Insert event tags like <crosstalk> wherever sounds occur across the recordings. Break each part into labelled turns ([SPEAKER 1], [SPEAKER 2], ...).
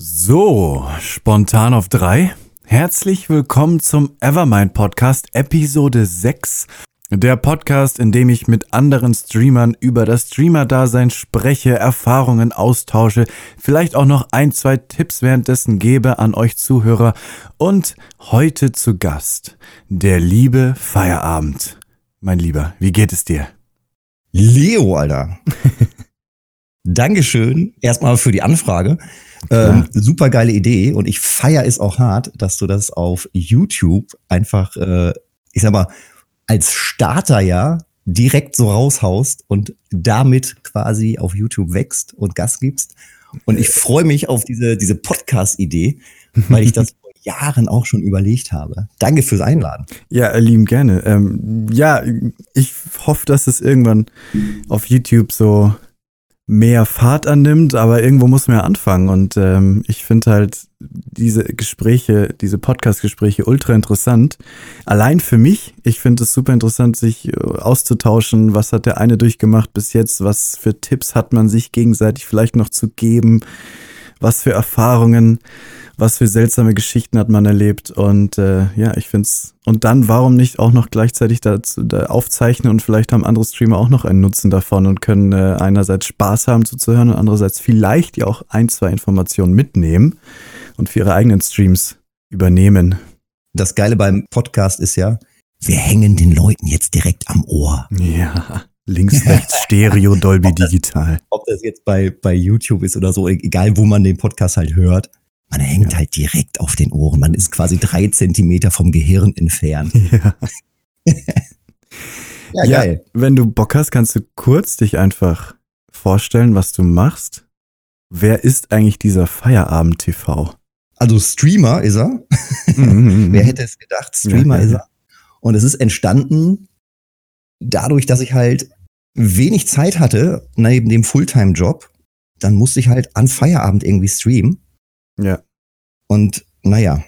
[SPEAKER 1] So, spontan auf drei. Herzlich willkommen zum Evermind Podcast Episode 6. Der Podcast, in dem ich mit anderen Streamern über das Streamer-Dasein spreche, Erfahrungen austausche, vielleicht auch noch ein, zwei Tipps währenddessen gebe an euch Zuhörer. Und heute zu Gast der liebe Feierabend. Mein Lieber, wie geht es dir?
[SPEAKER 2] Leo, Alter. <laughs> Dankeschön erstmal für die Anfrage. Ähm, super geile Idee und ich feier es auch hart, dass du das auf YouTube einfach, äh, ich sag mal, als Starter ja direkt so raushaust und damit quasi auf YouTube wächst und Gas gibst. Und ich freue mich auf diese, diese Podcast-Idee, <laughs> weil ich das vor Jahren auch schon überlegt habe. Danke fürs Einladen.
[SPEAKER 1] Ja, lieben gerne. Ähm, ja, ich hoffe, dass es irgendwann auf YouTube so mehr Fahrt annimmt, aber irgendwo muss man ja anfangen. Und ähm, ich finde halt diese Gespräche, diese Podcast-Gespräche ultra interessant. Allein für mich, ich finde es super interessant, sich äh, auszutauschen. Was hat der eine durchgemacht bis jetzt? Was für Tipps hat man sich gegenseitig vielleicht noch zu geben? Was für Erfahrungen? was für seltsame Geschichten hat man erlebt. Und äh, ja, ich finde es. Und dann, warum nicht auch noch gleichzeitig dazu, da aufzeichnen und vielleicht haben andere Streamer auch noch einen Nutzen davon und können äh, einerseits Spaß haben zuzuhören und andererseits vielleicht ja auch ein, zwei Informationen mitnehmen und für ihre eigenen Streams übernehmen.
[SPEAKER 2] Das Geile beim Podcast ist ja, wir hängen den Leuten jetzt direkt am Ohr.
[SPEAKER 1] Ja. Links, <laughs> rechts, Stereo, Dolby
[SPEAKER 2] ob das,
[SPEAKER 1] Digital.
[SPEAKER 2] Ob das jetzt bei, bei YouTube ist oder so, egal wo man den Podcast halt hört. Man hängt ja. halt direkt auf den Ohren. Man ist quasi drei Zentimeter vom Gehirn entfernt. <laughs>
[SPEAKER 1] Ja. <laughs> ja, ja, geil. Wenn du Bock hast, kannst du kurz dich einfach vorstellen, was du machst. Wer ist eigentlich dieser Feierabend-TV?
[SPEAKER 2] Also Streamer ist er. Mhm, mhm, Wer hätte es gedacht? Streamer ja, ist er. Und es ist entstanden dadurch, dass ich halt wenig Zeit hatte neben dem Fulltime-Job. Dann musste ich halt an Feierabend irgendwie streamen.
[SPEAKER 1] Ja.
[SPEAKER 2] Und naja,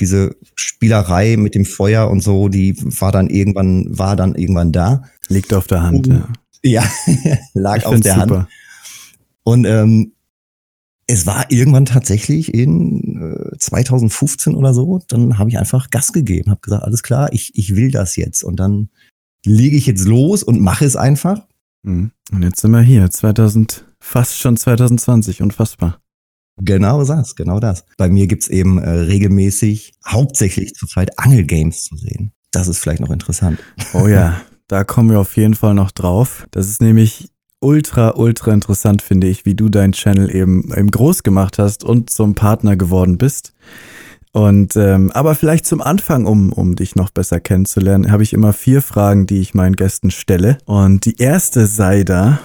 [SPEAKER 2] diese Spielerei mit dem Feuer und so, die war dann irgendwann, war dann irgendwann da.
[SPEAKER 1] Liegt auf der Hand,
[SPEAKER 2] und, ja. Ja, <laughs> lag ich auf der super. Hand. Und ähm, es war irgendwann tatsächlich in äh, 2015 oder so, dann habe ich einfach Gas gegeben, habe gesagt, alles klar, ich, ich will das jetzt. Und dann lege ich jetzt los und mache es einfach.
[SPEAKER 1] Mhm. Und jetzt sind wir hier, 2000, fast schon 2020, unfassbar.
[SPEAKER 2] Genau das, genau das. Bei mir gibt's eben äh, regelmäßig, hauptsächlich zurzeit Angelgames zu sehen. Das ist vielleicht noch interessant.
[SPEAKER 1] Oh ja, <laughs> da kommen wir auf jeden Fall noch drauf. Das ist nämlich ultra, ultra interessant, finde ich, wie du deinen Channel eben, eben groß gemacht hast und zum Partner geworden bist. Und ähm, aber vielleicht zum Anfang, um, um dich noch besser kennenzulernen, habe ich immer vier Fragen, die ich meinen Gästen stelle. Und die erste sei da,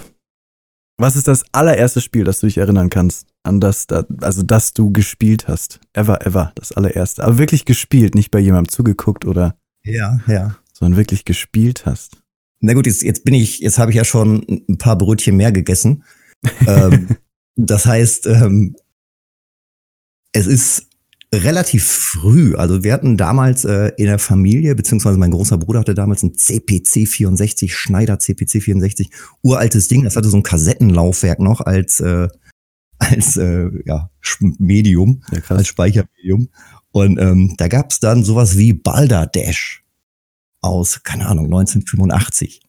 [SPEAKER 1] was ist das allererste Spiel, das du dich erinnern kannst? An das, also das du gespielt hast. Ever, ever, das allererste. Aber wirklich gespielt, nicht bei jemandem zugeguckt oder.
[SPEAKER 2] Ja, ja.
[SPEAKER 1] Sondern wirklich gespielt hast.
[SPEAKER 2] Na gut, jetzt, jetzt bin ich, jetzt habe ich ja schon ein paar Brötchen mehr gegessen. ähm, <laughs> das heißt, ähm, es ist relativ früh. Also wir hatten damals äh, in der Familie, beziehungsweise mein großer Bruder hatte damals ein CPC 64, Schneider CPC 64, uraltes Ding. Das hatte so ein Kassettenlaufwerk noch als äh, als äh, ja, Medium, ja, als Speichermedium. Und ähm, da gab's dann sowas wie Balderdash aus, keine Ahnung, 1985.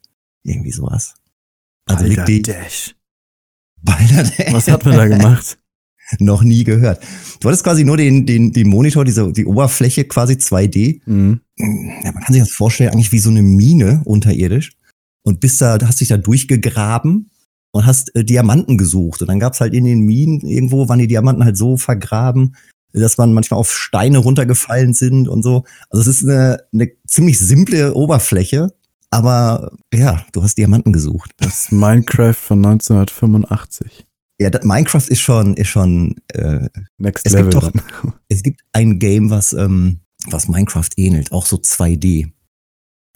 [SPEAKER 2] Irgendwie sowas.
[SPEAKER 1] Also Balderdash. Balderdash. Was hat man da gemacht? <laughs> <laughs>
[SPEAKER 2] noch nie gehört. Du hattest quasi nur den, den, den Monitor, diese, die Oberfläche quasi 2D. Mhm. Ja, man kann sich das vorstellen, eigentlich wie so eine Mine unterirdisch. Und bist da, hast dich da durchgegraben und hast äh, Diamanten gesucht. Und dann gab's halt in den Minen irgendwo, waren die Diamanten halt so vergraben, dass man manchmal auf Steine runtergefallen sind und so. Also es ist eine, eine ziemlich simple Oberfläche, aber ja, du hast Diamanten gesucht.
[SPEAKER 1] Das ist Minecraft von 1985.
[SPEAKER 2] Ja, das, Minecraft ist schon, ist schon
[SPEAKER 1] äh, Next es Level.
[SPEAKER 2] Gibt doch, <laughs> es gibt ein Game, was, ähm, was Minecraft ähnelt, auch so 2D.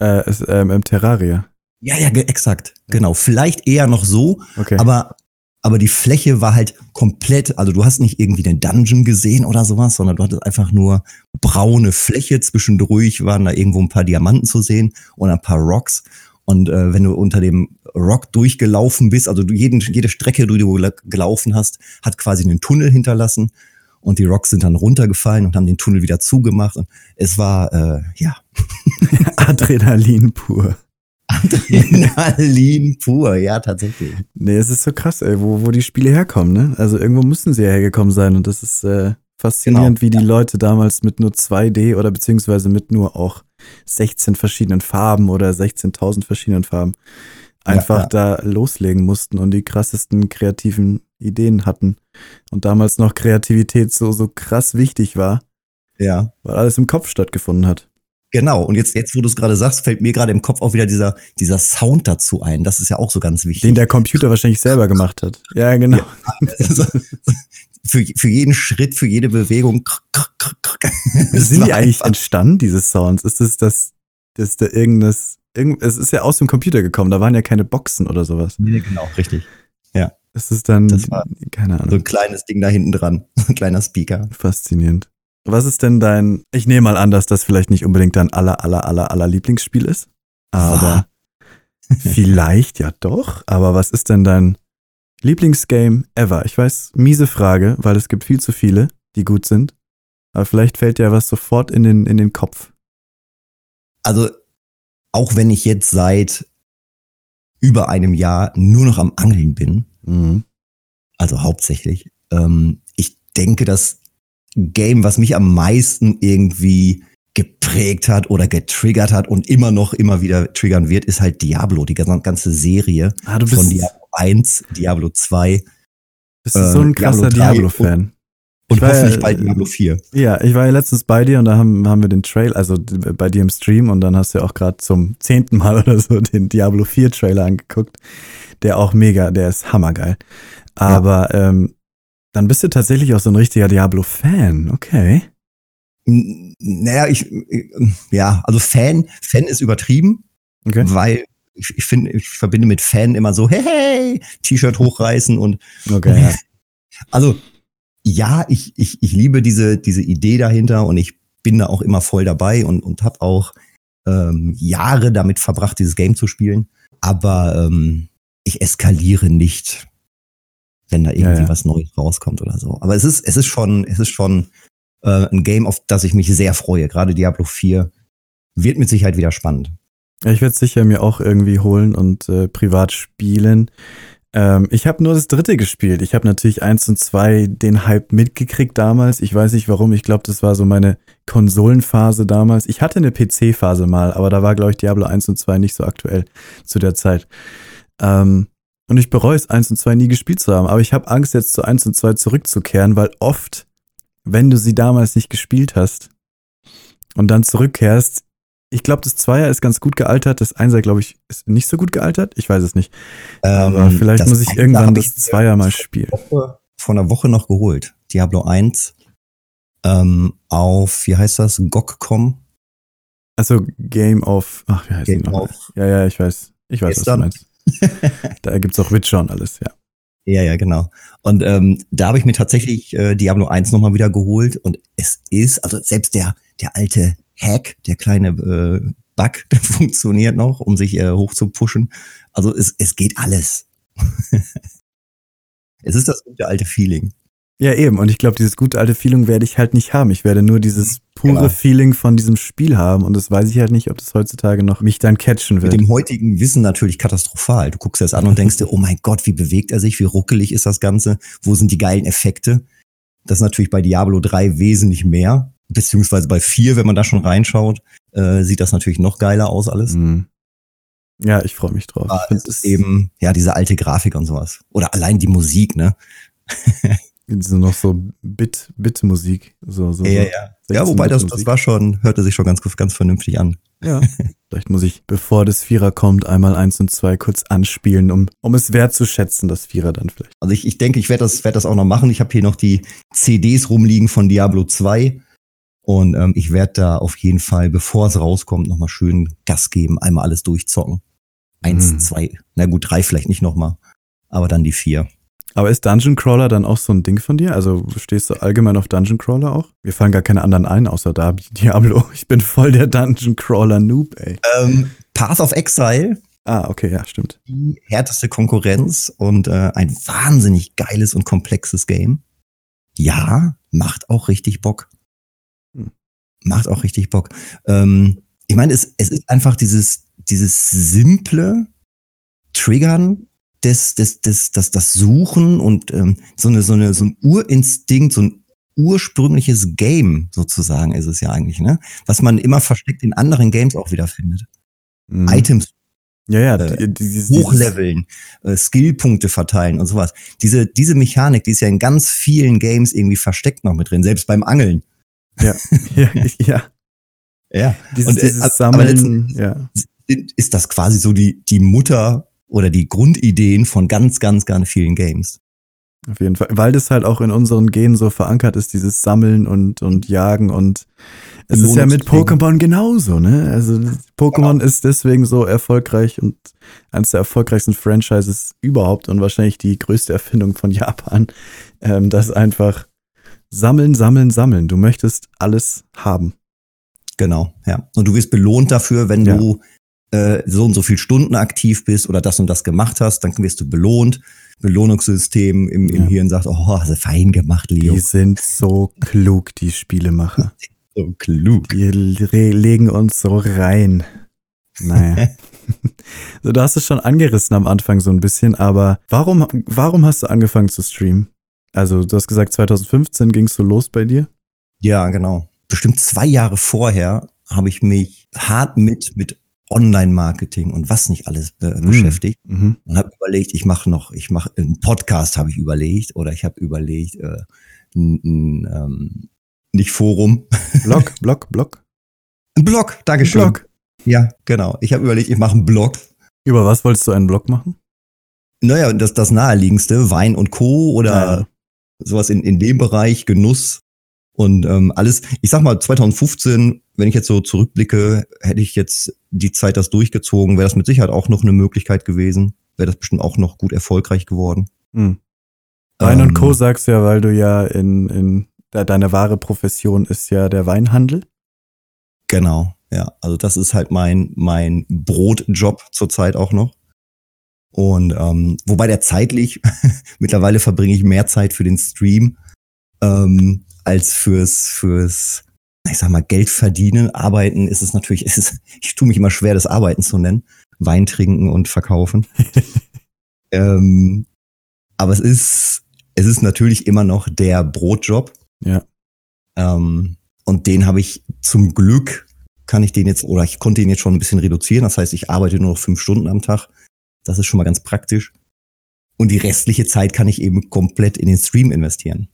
[SPEAKER 1] Äh, ist, ähm, im Terraria.
[SPEAKER 2] Ja, ja, exakt. Genau. Vielleicht eher noch so, okay. aber, aber die Fläche war halt komplett, also du hast nicht irgendwie den Dungeon gesehen oder sowas, sondern du hattest einfach nur braune Fläche. Zwischendurch waren da irgendwo ein paar Diamanten zu sehen und ein paar Rocks. Und äh, wenn du unter dem Rock durchgelaufen bist, also du jeden, jede Strecke, die du gelaufen hast, hat quasi einen Tunnel hinterlassen. und die Rocks sind dann runtergefallen und haben den Tunnel wieder zugemacht. Und es war, äh, ja. <laughs>
[SPEAKER 1] Adrenalin pur.
[SPEAKER 2] Adrenalin pur, ja, tatsächlich.
[SPEAKER 1] Nee, es ist so krass, ey, wo, wo die Spiele herkommen, ne? Also irgendwo müssen sie ja hergekommen sein und das ist äh, faszinierend,
[SPEAKER 2] Genau.
[SPEAKER 1] wie die Leute damals mit nur 2D oder beziehungsweise mit nur auch 16 verschiedenen Farben oder 16.000 verschiedenen Farben einfach
[SPEAKER 2] ja.
[SPEAKER 1] da loslegen mussten und die krassesten kreativen Ideen hatten. Und damals noch Kreativität so, so krass wichtig war,
[SPEAKER 2] Ja.
[SPEAKER 1] weil alles im Kopf stattgefunden hat.
[SPEAKER 2] Genau, und jetzt, jetzt wo du es gerade sagst, fällt mir gerade im Kopf auch wieder dieser, dieser Sound dazu ein. Das ist ja auch so ganz wichtig.
[SPEAKER 1] Den der Computer wahrscheinlich selber gemacht hat. Ja, genau.
[SPEAKER 2] Also, für, für jeden Schritt, für jede Bewegung. <laughs>
[SPEAKER 1] Sind die eigentlich entstanden, diese Sounds? Ist es das, das da irgendwas, irgend, es ist ja aus dem Computer gekommen, da waren ja keine Boxen oder sowas.
[SPEAKER 2] Nee, genau, richtig.
[SPEAKER 1] Es ist dann,
[SPEAKER 2] Das war
[SPEAKER 1] keine
[SPEAKER 2] So
[SPEAKER 1] Ahnung,
[SPEAKER 2] ein kleines Ding da hinten dran. So <laughs> ein kleiner Speaker.
[SPEAKER 1] faszinierend. Was ist denn dein, ich nehme mal an, dass das vielleicht nicht unbedingt dein aller, aller, aller, aller Lieblingsspiel ist, aber <laughs> <laughs> vielleicht ja doch, aber was ist denn dein Lieblingsgame ever? Ich weiß, miese Frage, weil es gibt viel zu viele, die gut sind, aber vielleicht fällt dir was sofort in den, in den Kopf.
[SPEAKER 2] Also, auch wenn ich jetzt seit über einem Jahr nur noch am Angeln bin,
[SPEAKER 1] Mhm.
[SPEAKER 2] also hauptsächlich, ähm, ich denke, das Game, was mich am meisten irgendwie geprägt hat oder getriggert hat und immer noch immer wieder triggern wird, ist halt Diablo, die ganze- Serie
[SPEAKER 1] Ah,
[SPEAKER 2] von Diablo 1, Diablo 2
[SPEAKER 1] bist du so
[SPEAKER 2] äh,
[SPEAKER 1] ein krasser
[SPEAKER 2] Diablo 3
[SPEAKER 1] Diablo-Fan.
[SPEAKER 2] und
[SPEAKER 1] ja-
[SPEAKER 2] hoffentlich bald Diablo 4.
[SPEAKER 1] Ja, ich war ja letztens bei dir und da haben, haben wir den Trail, also bei dir im Stream und dann hast du ja auch gerade zum zehnten Mal <laughs> oder so den Diablo 4 Trailer angeguckt, der auch mega, der ist hammergeil. Aber ähm, dann bist du tatsächlich auch so ein richtiger Diablo-Fan, okay.
[SPEAKER 2] Naja, ich, äh, ja, also Fan, Fan ist übertrieben,
[SPEAKER 1] Okay.
[SPEAKER 2] weil ich, ich finde, ich verbinde mit Fan immer so, hey, hey T-Shirt hochreißen und
[SPEAKER 1] Okay, ja. <laughs>
[SPEAKER 2] also ja, ich, ich, ich liebe diese, diese Idee dahinter und ich bin da auch immer voll dabei und, und habe auch ähm, Jahre damit verbracht, dieses Game zu spielen. Aber ähm, ich eskaliere nicht, wenn da irgendwie
[SPEAKER 1] Ja, ja.
[SPEAKER 2] was Neues rauskommt oder so. Aber es ist, es ist schon, es ist schon äh, ein Game, auf das ich mich sehr freue. Gerade Diablo 4 wird mit Sicherheit wieder spannend.
[SPEAKER 1] Ja, Ich werde es sicher mir auch irgendwie holen und äh, privat spielen. Ähm, ich habe nur das dritte gespielt. Ich habe natürlich eins und zwei den Hype mitgekriegt damals. Ich weiß nicht warum. Ich glaube, das war so meine Konsolenphase damals. Ich hatte eine PC-Phase mal, aber da war, glaube ich, Diablo 1 und 2 nicht so aktuell zu der Zeit. Ähm, und ich bereue es, 1 und 2 nie gespielt zu haben. Aber ich habe Angst, jetzt zu 1 und 2 zurückzukehren, weil oft, wenn du sie damals nicht gespielt hast und dann zurückkehrst, ich glaube, das Zweier ist ganz gut gealtert, das Einser, glaube ich, ist nicht so gut gealtert. Ich weiß es nicht. Aber
[SPEAKER 2] Ähm,
[SPEAKER 1] vielleicht
[SPEAKER 2] das
[SPEAKER 1] muss ich irgendwann das
[SPEAKER 2] ich
[SPEAKER 1] Zweier mal spielen.
[SPEAKER 2] Woche, vor einer Woche noch geholt. Diablo 1 ähm, auf, wie heißt das, GOG.com.
[SPEAKER 1] Also Game of, ach, wie heißt
[SPEAKER 2] Game
[SPEAKER 1] noch?
[SPEAKER 2] of-
[SPEAKER 1] Ja, ja, ich weiß. Ich weiß,
[SPEAKER 2] Gestern.
[SPEAKER 1] was du meinst. <laughs> Da gibt's auch Witcher und alles, ja.
[SPEAKER 2] Ja, ja, genau. Und ähm, da habe ich mir tatsächlich äh, Diablo 1 nochmal wieder geholt und es ist, also selbst der, der alte Hack, der kleine äh, Bug, <laughs> der funktioniert noch, um sich äh, hoch zu pushen. Also es, es geht alles. <laughs> es ist das gute alte Feeling.
[SPEAKER 1] Ja, eben. Und ich glaube, dieses gute alte Feeling werde ich halt nicht haben. Ich werde nur dieses pure
[SPEAKER 2] Genau.
[SPEAKER 1] Feeling von diesem Spiel haben. Und das weiß ich halt nicht, ob das heutzutage noch mich dann catchen
[SPEAKER 2] Mit
[SPEAKER 1] wird.
[SPEAKER 2] dem heutigen Wissen natürlich katastrophal. Du guckst das an und denkst dir, oh mein Gott, wie bewegt er sich, wie ruckelig ist das Ganze, wo sind die geilen Effekte? Das ist natürlich bei Diablo 3 wesentlich mehr, beziehungsweise bei 4, wenn man da schon reinschaut, äh, sieht das natürlich noch geiler aus alles.
[SPEAKER 1] Mhm. Ja, ich freue mich drauf.
[SPEAKER 2] Aber es ist eben, ja, diese alte Grafik und sowas. Oder allein die Musik, ne? <laughs>
[SPEAKER 1] so noch so Bit, Bit-Musik. So, so, so
[SPEAKER 2] Ja, ja. Ja, wobei das, das war schon, hörte sich schon ganz, ganz vernünftig an.
[SPEAKER 1] Ja. <laughs> Vielleicht muss ich, bevor das Vierer kommt, einmal eins und zwei kurz anspielen, um, um es wertzuschätzen, das Vierer dann vielleicht.
[SPEAKER 2] Also ich, ich denke, ich werde das, werd das auch noch machen. Ich habe hier noch die CDs rumliegen von Diablo 2. Und ähm, ich werde da auf jeden Fall, bevor es rauskommt, nochmal schön Gas geben, einmal alles durchzocken. Eins,
[SPEAKER 1] Mhm.
[SPEAKER 2] zwei, na gut, drei vielleicht nicht nochmal, aber dann die vier.
[SPEAKER 1] Aber ist Dungeon Crawler dann auch so ein Ding von dir? Also stehst du allgemein auf Dungeon Crawler auch? Wir fallen gar keine anderen ein, außer da Diablo. <laughs> Ich bin voll der Dungeon Crawler Noob, ey.
[SPEAKER 2] Ähm, Path of Exile,
[SPEAKER 1] Ah, okay, ja, stimmt.
[SPEAKER 2] die härteste Konkurrenz und äh, ein wahnsinnig geiles und komplexes Game. Ja, macht auch richtig Bock.
[SPEAKER 1] Hm.
[SPEAKER 2] Macht auch richtig Bock. Ähm, ich meine, es, es ist einfach dieses, dieses simple Triggern des, des, des, das, das Suchen und ähm, so, eine, so, eine, so ein Urinstinkt, so ein ursprüngliches Game sozusagen ist es ja eigentlich, ne? Was man immer versteckt in anderen Games auch wieder findet.
[SPEAKER 1] Mhm.
[SPEAKER 2] Items
[SPEAKER 1] Ja, ja,
[SPEAKER 2] äh,
[SPEAKER 1] die, dieses,
[SPEAKER 2] hochleveln, äh, Skillpunkte verteilen und sowas. Diese, diese Mechanik, die ist ja in ganz vielen Games irgendwie versteckt noch mit drin, selbst beim Angeln.
[SPEAKER 1] Ja, ja, <laughs> ja.
[SPEAKER 2] Ja.
[SPEAKER 1] Dieses,
[SPEAKER 2] Und, äh,
[SPEAKER 1] dieses
[SPEAKER 2] aber
[SPEAKER 1] Sammeln, ja.
[SPEAKER 2] Ist das quasi so die, die Mutter oder die Grundideen von ganz, ganz, ganz vielen Games.
[SPEAKER 1] Auf jeden Fall. Weil das halt auch in unseren Genen so verankert ist, dieses Sammeln und, und Jagen und es ist ja mit. Pokémon genauso, ne? Also Pokémon ist deswegen so erfolgreich und eines der erfolgreichsten Franchises überhaupt und wahrscheinlich die größte Erfindung von Japan, ähm, das einfach sammeln, sammeln, sammeln. Du möchtest alles haben.
[SPEAKER 2] Genau, ja. Und du wirst belohnt dafür, wenn
[SPEAKER 1] Ja.
[SPEAKER 2] du äh, so und so viel Stunden aktiv bist oder das und das gemacht hast, dann wirst du belohnt. Belohnungssystem im, im
[SPEAKER 1] Ja.
[SPEAKER 2] Hirn sagt, oh, hast du fein gemacht, Leo.
[SPEAKER 1] Die sind so klug, die Spielemacher. <laughs>
[SPEAKER 2] so klug.
[SPEAKER 1] Die le- legen uns so rein. Naja. <laughs> so, du hast es schon angerissen am Anfang so ein bisschen, aber warum, warum hast du angefangen zu streamen? Also, du hast gesagt, 2015 ging es so los bei dir.
[SPEAKER 2] Ja, genau. Bestimmt zwei Jahre vorher habe ich mich hart mit, mit Online-Marketing und was nicht alles äh, beschäftigt.
[SPEAKER 1] Mhm.
[SPEAKER 2] und habe überlegt, ich mache noch, ich mache einen Podcast, habe ich überlegt, oder ich habe überlegt, äh, ein, ein, ähm, nicht Forum, <laughs>
[SPEAKER 1] Blog, Blog, Blog.
[SPEAKER 2] ein Blog, Dankeschön.
[SPEAKER 1] Blog.
[SPEAKER 2] Ja, genau. Ich habe überlegt, ich mache einen Blog.
[SPEAKER 1] Über was wolltest du einen Blog machen?
[SPEAKER 2] Naja, das das naheliegendste, Wein und Co. oder
[SPEAKER 1] Ja.
[SPEAKER 2] sowas in, in dem Bereich, Genuss und ähm, alles. Ich sag mal, 2015, wenn ich jetzt so zurückblicke, hätte ich jetzt die Zeit das durchgezogen, wäre das mit Sicherheit auch noch eine Möglichkeit gewesen. Wäre das bestimmt auch noch gut erfolgreich geworden.
[SPEAKER 1] Hm. Wein und
[SPEAKER 2] Ähm,
[SPEAKER 1] Co. sagst du ja, weil du ja in, in de- deine wahre Profession ist ja der Weinhandel.
[SPEAKER 2] Genau, ja. Also das ist halt mein, mein Brotjob zurzeit auch noch. Und ähm, wobei der zeitlich, <laughs> mittlerweile verbringe ich mehr Zeit für den Stream ähm, als fürs, fürs, ich sag mal, Geld verdienen. Arbeiten ist es natürlich, <laughs> ist es, ich tue mich immer schwer, das Arbeiten zu nennen. Wein trinken und verkaufen. <laughs> ähm, aber es ist, es ist natürlich immer noch der Brotjob.
[SPEAKER 1] Ja.
[SPEAKER 2] Ähm, und den habe ich zum Glück, kann ich den jetzt, oder ich konnte ihn jetzt schon ein bisschen reduzieren. Das heißt, ich arbeite nur noch fünf Stunden am Tag. Das ist schon mal ganz praktisch. Und die restliche Zeit kann ich eben komplett in den Stream investieren.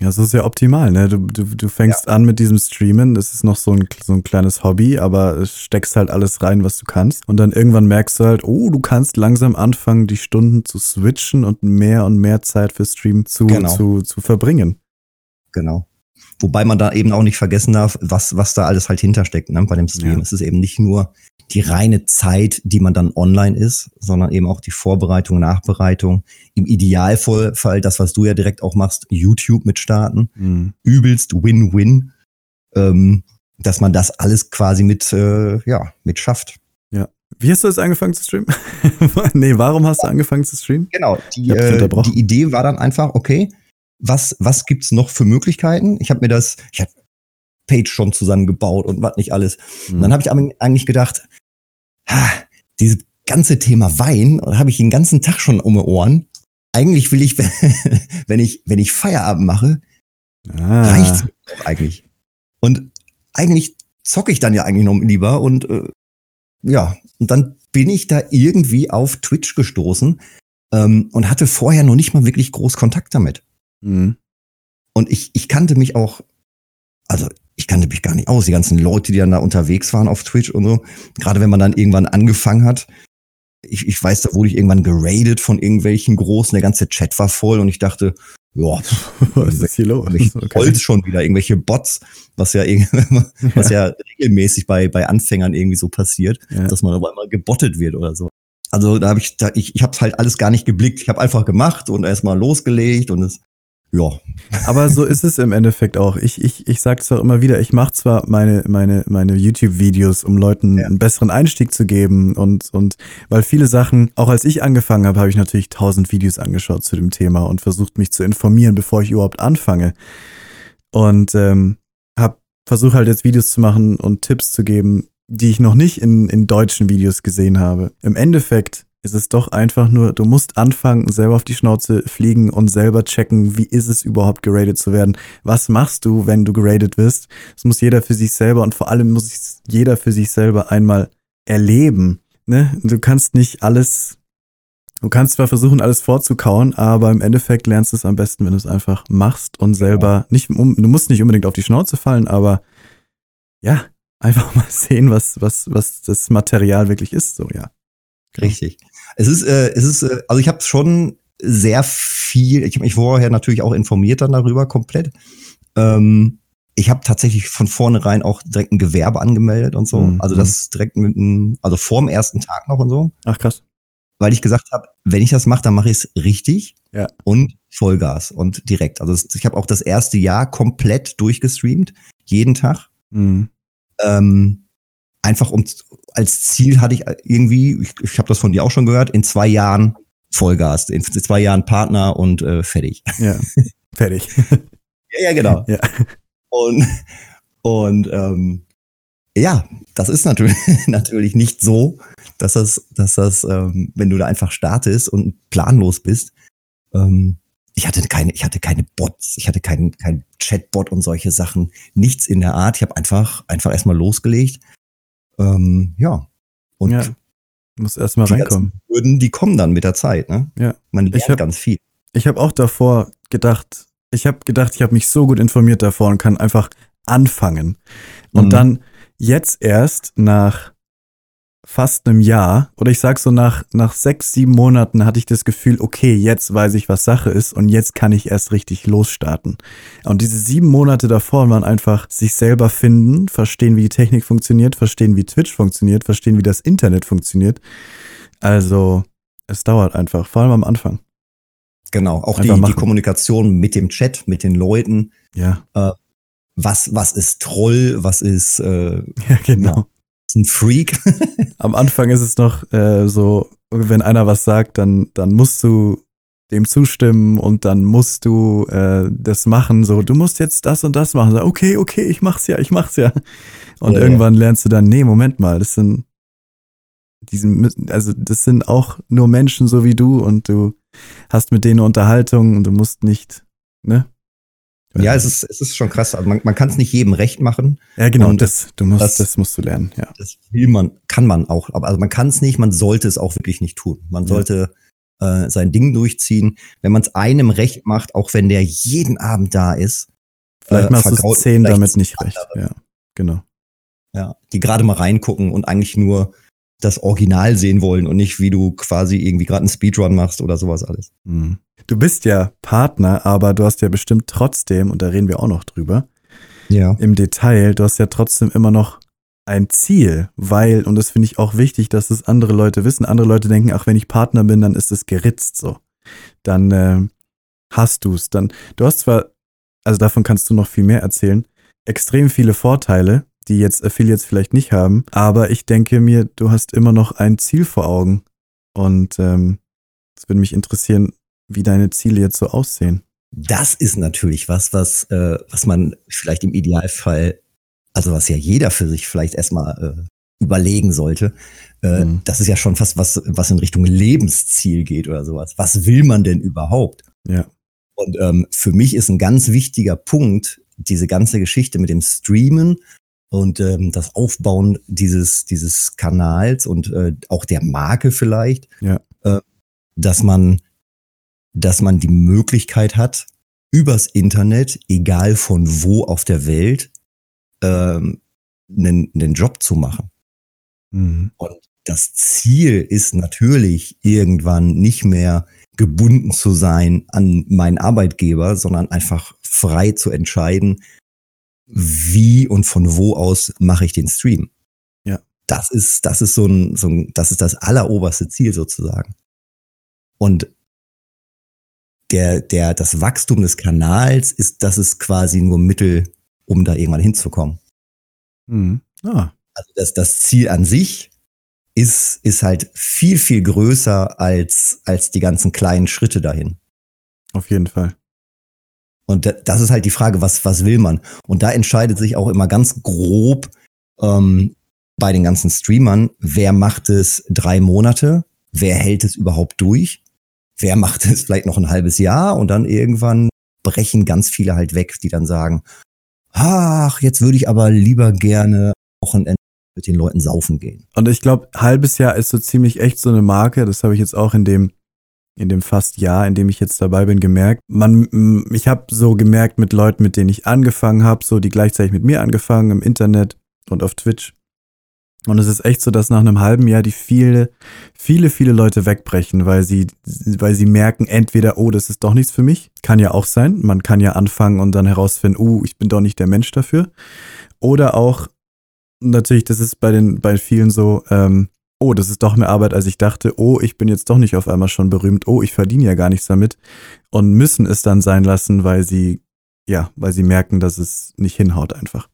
[SPEAKER 1] Ja, das ist ja optimal, ne? Du, du, du fängst an mit diesem Streamen, das ist noch so ein, so ein kleines Hobby, aber es steckst halt alles rein, was du kannst. Und dann irgendwann merkst du halt, oh, du kannst langsam anfangen, die Stunden zu switchen und mehr und mehr Zeit für Stream zu,
[SPEAKER 2] Genau.
[SPEAKER 1] zu, zu verbringen.
[SPEAKER 2] Genau. Wobei man da eben auch nicht vergessen darf, was, was da alles halt hintersteckt ne, bei dem Stream.
[SPEAKER 1] Ja.
[SPEAKER 2] Es ist eben nicht nur die reine Zeit, die man dann online ist, sondern eben auch die Vorbereitung, Nachbereitung. Im Idealfall das, was du ja direkt auch machst, YouTube mit starten.
[SPEAKER 1] Mhm.
[SPEAKER 2] übelst Win-Win, ähm, dass man das alles quasi mit, äh, ja, mit schafft.
[SPEAKER 1] Wie hast du jetzt angefangen zu streamen? <laughs> nee, warum hast du angefangen zu streamen?
[SPEAKER 2] Genau, die, äh, die Idee war dann einfach, okay, was, was gibt's noch für Möglichkeiten? Ich habe mir das, ich habe Page schon zusammengebaut und was nicht alles. Und dann habe ich eigentlich gedacht, ha, dieses ganze Thema Wein, habe ich den ganzen Tag schon um die Ohren. Eigentlich will ich, <laughs> wenn ich, wenn ich Feierabend mache,
[SPEAKER 1] ah,
[SPEAKER 2] reicht's eigentlich. Und eigentlich zocke ich dann ja eigentlich noch lieber und äh, ja, und dann bin ich da irgendwie auf Twitch gestoßen ähm, und hatte vorher noch nicht mal wirklich groß Kontakt damit.
[SPEAKER 1] Mhm.
[SPEAKER 2] Und ich, ich kannte mich auch, also ich kannte mich gar nicht aus, die ganzen Leute, die dann da unterwegs waren auf Twitch und so. Gerade wenn man dann irgendwann angefangen hat. Ich, ich weiß, da wurde ich irgendwann geradet von irgendwelchen Großen, der ganze Chat war voll und ich dachte, ja, <laughs>
[SPEAKER 1] Was ist hier los?
[SPEAKER 2] ich
[SPEAKER 1] Okay.
[SPEAKER 2] Schon wieder, irgendwelche Bots, was ja, <laughs> was ja regelmäßig bei, bei Anfängern irgendwie so passiert,
[SPEAKER 1] Ja.
[SPEAKER 2] dass man aber immer gebottet wird oder so. Also da habe ich, da, ich, ich habe halt alles gar nicht geblickt. Ich habe einfach gemacht und erstmal losgelegt und es, ja,
[SPEAKER 1] Aber so ist es im Endeffekt auch. Ich, ich, ich sage es auch immer wieder, ich mache zwar meine, meine, meine YouTube-Videos, um Leuten
[SPEAKER 2] Ja.
[SPEAKER 1] einen besseren Einstieg zu geben und, und weil viele Sachen, auch als ich angefangen habe, habe ich natürlich tausend Videos angeschaut zu dem Thema und versucht mich zu informieren, bevor ich überhaupt anfange. Und ähm, hab versuche halt jetzt Videos zu machen und Tipps zu geben, die ich noch nicht in, in deutschen Videos gesehen habe. Im Endeffekt ist es doch einfach nur, du musst anfangen, selber auf die Schnauze fliegen und selber checken, wie ist es überhaupt geradet zu werden. Was machst du, wenn du geradet wirst? Das muss jeder für sich selber und vor allem muss jeder für sich selber einmal erleben. Ne? Du kannst nicht alles, du kannst zwar versuchen, alles vorzukauen, aber im Endeffekt lernst du es am besten, wenn du es einfach machst und selber nicht, um, du musst nicht unbedingt auf die Schnauze fallen, aber ja, einfach <laughs> mal sehen, was, was, was das Material wirklich ist, so, ja.
[SPEAKER 2] Richtig. Es ist, äh, es ist, äh, also ich habe schon sehr viel, ich habe mich vorher natürlich auch informiert dann darüber komplett. Ähm, ich habe tatsächlich von vornherein auch direkt ein Gewerbe angemeldet und so. Mhm. Also das direkt mit einem, also vorm ersten Tag noch und so.
[SPEAKER 1] Ach krass.
[SPEAKER 2] Weil ich gesagt habe, wenn ich das mache, dann mache ich es richtig
[SPEAKER 1] ja.
[SPEAKER 2] und Vollgas und direkt. Also ich habe auch das erste Jahr komplett durchgestreamt, jeden Tag.
[SPEAKER 1] Mhm.
[SPEAKER 2] Ähm, einfach um als Ziel hatte ich irgendwie, ich, ich habe das von dir auch schon gehört, in zwei Jahren Vollgas, in zwei Jahren Partner und äh, fertig.
[SPEAKER 1] Ja, <laughs> fertig.
[SPEAKER 2] ja, ja, genau.
[SPEAKER 1] Ja.
[SPEAKER 2] Und, und ähm, ja, das ist natürlich, <laughs> natürlich nicht so, dass das, dass das, ähm, wenn du da einfach startest und planlos bist, ähm, ich hatte keine, ich hatte keine Bots, ich hatte keinen kein Chatbot und solche Sachen, nichts in der Art. Ich habe einfach, einfach erstmal losgelegt ähm, ja.
[SPEAKER 1] Und ja, muss erstmal reinkommen.
[SPEAKER 2] Hürden, die kommen dann mit der Zeit, ne?
[SPEAKER 1] Ja.
[SPEAKER 2] Man lernt
[SPEAKER 1] ich hab,
[SPEAKER 2] ganz viel.
[SPEAKER 1] Ich habe auch davor gedacht, ich habe gedacht, ich habe mich so gut informiert davor und kann einfach anfangen. Und mhm. dann jetzt erst nach fast einem Jahr oder ich sag so nach, nach sechs, sieben Monaten hatte ich das Gefühl, okay, jetzt weiß ich, was Sache ist und jetzt kann ich erst richtig losstarten. Und diese sieben Monate davor waren einfach sich selber finden, verstehen, wie die Technik funktioniert, verstehen, wie Twitch funktioniert, verstehen, wie das Internet funktioniert. Also, es dauert einfach, vor allem am Anfang.
[SPEAKER 2] Genau, auch die, die, Kommunikation mit dem Chat, mit den Leuten.
[SPEAKER 1] Ja.
[SPEAKER 2] Äh, was, was ist Troll, was ist äh, <laughs>
[SPEAKER 1] ja, genau. Ja,
[SPEAKER 2] ein Freak. <laughs>
[SPEAKER 1] Am Anfang ist es noch äh, so, wenn einer was sagt, dann, dann musst du dem zustimmen und dann musst du äh, das machen. So, du musst jetzt das und das machen. So, okay, okay, ich mach's ja, ich mach's ja. Und ja, irgendwann ja. lernst du dann, nee, Moment mal, das sind diesen, also das sind auch nur Menschen so wie du und du hast mit denen Unterhaltung und du musst nicht, ne?
[SPEAKER 2] Ja, es ist, es ist schon krass. Also man, man kann es nicht jedem recht machen.
[SPEAKER 1] Ja, genau. Und das, du musst, das, das musst du lernen. Ja.
[SPEAKER 2] Das will man, kann man auch. Aber also man kann es nicht, man sollte es auch wirklich nicht tun. Man ja. sollte äh, sein Ding durchziehen. Wenn man es einem recht macht, auch wenn der jeden Abend da ist.
[SPEAKER 1] Vielleicht äh, machst du zehn damit nicht recht. Ja, genau.
[SPEAKER 2] Ja, die gerade mal reingucken und eigentlich nur das Original sehen wollen und nicht, wie du quasi irgendwie gerade einen Speedrun machst oder sowas alles.
[SPEAKER 1] Mhm. Du bist ja Partner, aber du hast ja bestimmt trotzdem, und da reden wir auch noch drüber,
[SPEAKER 2] ja.
[SPEAKER 1] im Detail, du hast ja trotzdem immer noch ein Ziel, weil, und das finde ich auch wichtig, dass es andere Leute wissen. Andere Leute denken, ach, wenn ich Partner bin, dann ist es geritzt so. Dann äh, hast du es. Dann, du hast zwar, also davon kannst du noch viel mehr erzählen, extrem viele Vorteile, die jetzt Affiliates vielleicht nicht haben, aber ich denke mir, du hast immer noch ein Ziel vor Augen. Und ähm, es ähm, würde mich interessieren, wie deine Ziele jetzt so aussehen.
[SPEAKER 2] Das ist natürlich was, was, äh, was man vielleicht im Idealfall, also was ja jeder für sich vielleicht erstmal äh, überlegen sollte. Äh, mhm. Das ist ja schon fast was, was in Richtung Lebensziel geht oder sowas. Was will man denn überhaupt?
[SPEAKER 1] Ja.
[SPEAKER 2] Und ähm, für mich ist ein ganz wichtiger Punkt diese ganze Geschichte mit dem Streamen und ähm, das Aufbauen dieses, dieses Kanals und äh, auch der Marke vielleicht,
[SPEAKER 1] ja.
[SPEAKER 2] äh, dass man dass man die Möglichkeit hat, übers Internet, egal von wo auf der Welt, ähm, einen, einen Job zu machen.
[SPEAKER 1] Mhm.
[SPEAKER 2] Und das Ziel ist natürlich irgendwann nicht mehr gebunden zu sein an meinen Arbeitgeber, sondern einfach frei zu entscheiden, wie und von wo aus mache ich den Stream.
[SPEAKER 1] Ja.
[SPEAKER 2] Das ist, das ist so ein, so ein, das ist das alleroberste Ziel sozusagen. Und der, der, das Wachstum des Kanals ist, das ist quasi nur Mittel, um da irgendwann hinzukommen.
[SPEAKER 1] Mhm. Ah.
[SPEAKER 2] Also das, das Ziel an sich ist, ist halt viel, viel größer als, als die ganzen kleinen Schritte dahin.
[SPEAKER 1] Auf jeden Fall.
[SPEAKER 2] Und das ist halt die Frage, was, was will man? Und da entscheidet sich auch immer ganz grob ähm, bei den ganzen Streamern, wer macht es drei Monate, wer hält es überhaupt durch, wer macht es vielleicht noch ein halbes Jahr und dann irgendwann brechen ganz viele halt weg, die dann sagen, ach, jetzt würde ich aber lieber gerne Wochenende mit den Leuten saufen gehen.
[SPEAKER 1] Und ich glaube, halbes Jahr ist so ziemlich echt so eine Marke, das habe ich jetzt auch in dem in dem fast Jahr, in dem ich jetzt dabei bin, gemerkt. Man, ich habe so gemerkt mit Leuten, mit denen ich angefangen habe, so die gleichzeitig mit mir angefangen im Internet und auf Twitch. Und es ist echt so, dass nach einem halben Jahr die viele, viele, viele Leute wegbrechen, weil sie, weil sie merken, entweder, oh, das ist doch nichts für mich. Kann ja auch sein. Man kann ja anfangen und dann herausfinden, oh, ich bin doch nicht der Mensch dafür. Oder auch, natürlich, das ist bei den, bei vielen so, ähm, oh, das ist doch mehr Arbeit, als ich dachte, oh, ich bin jetzt doch nicht auf einmal schon berühmt, oh, ich verdiene ja gar nichts damit und müssen es dann sein lassen, weil sie, ja, weil sie merken, dass es nicht hinhaut einfach.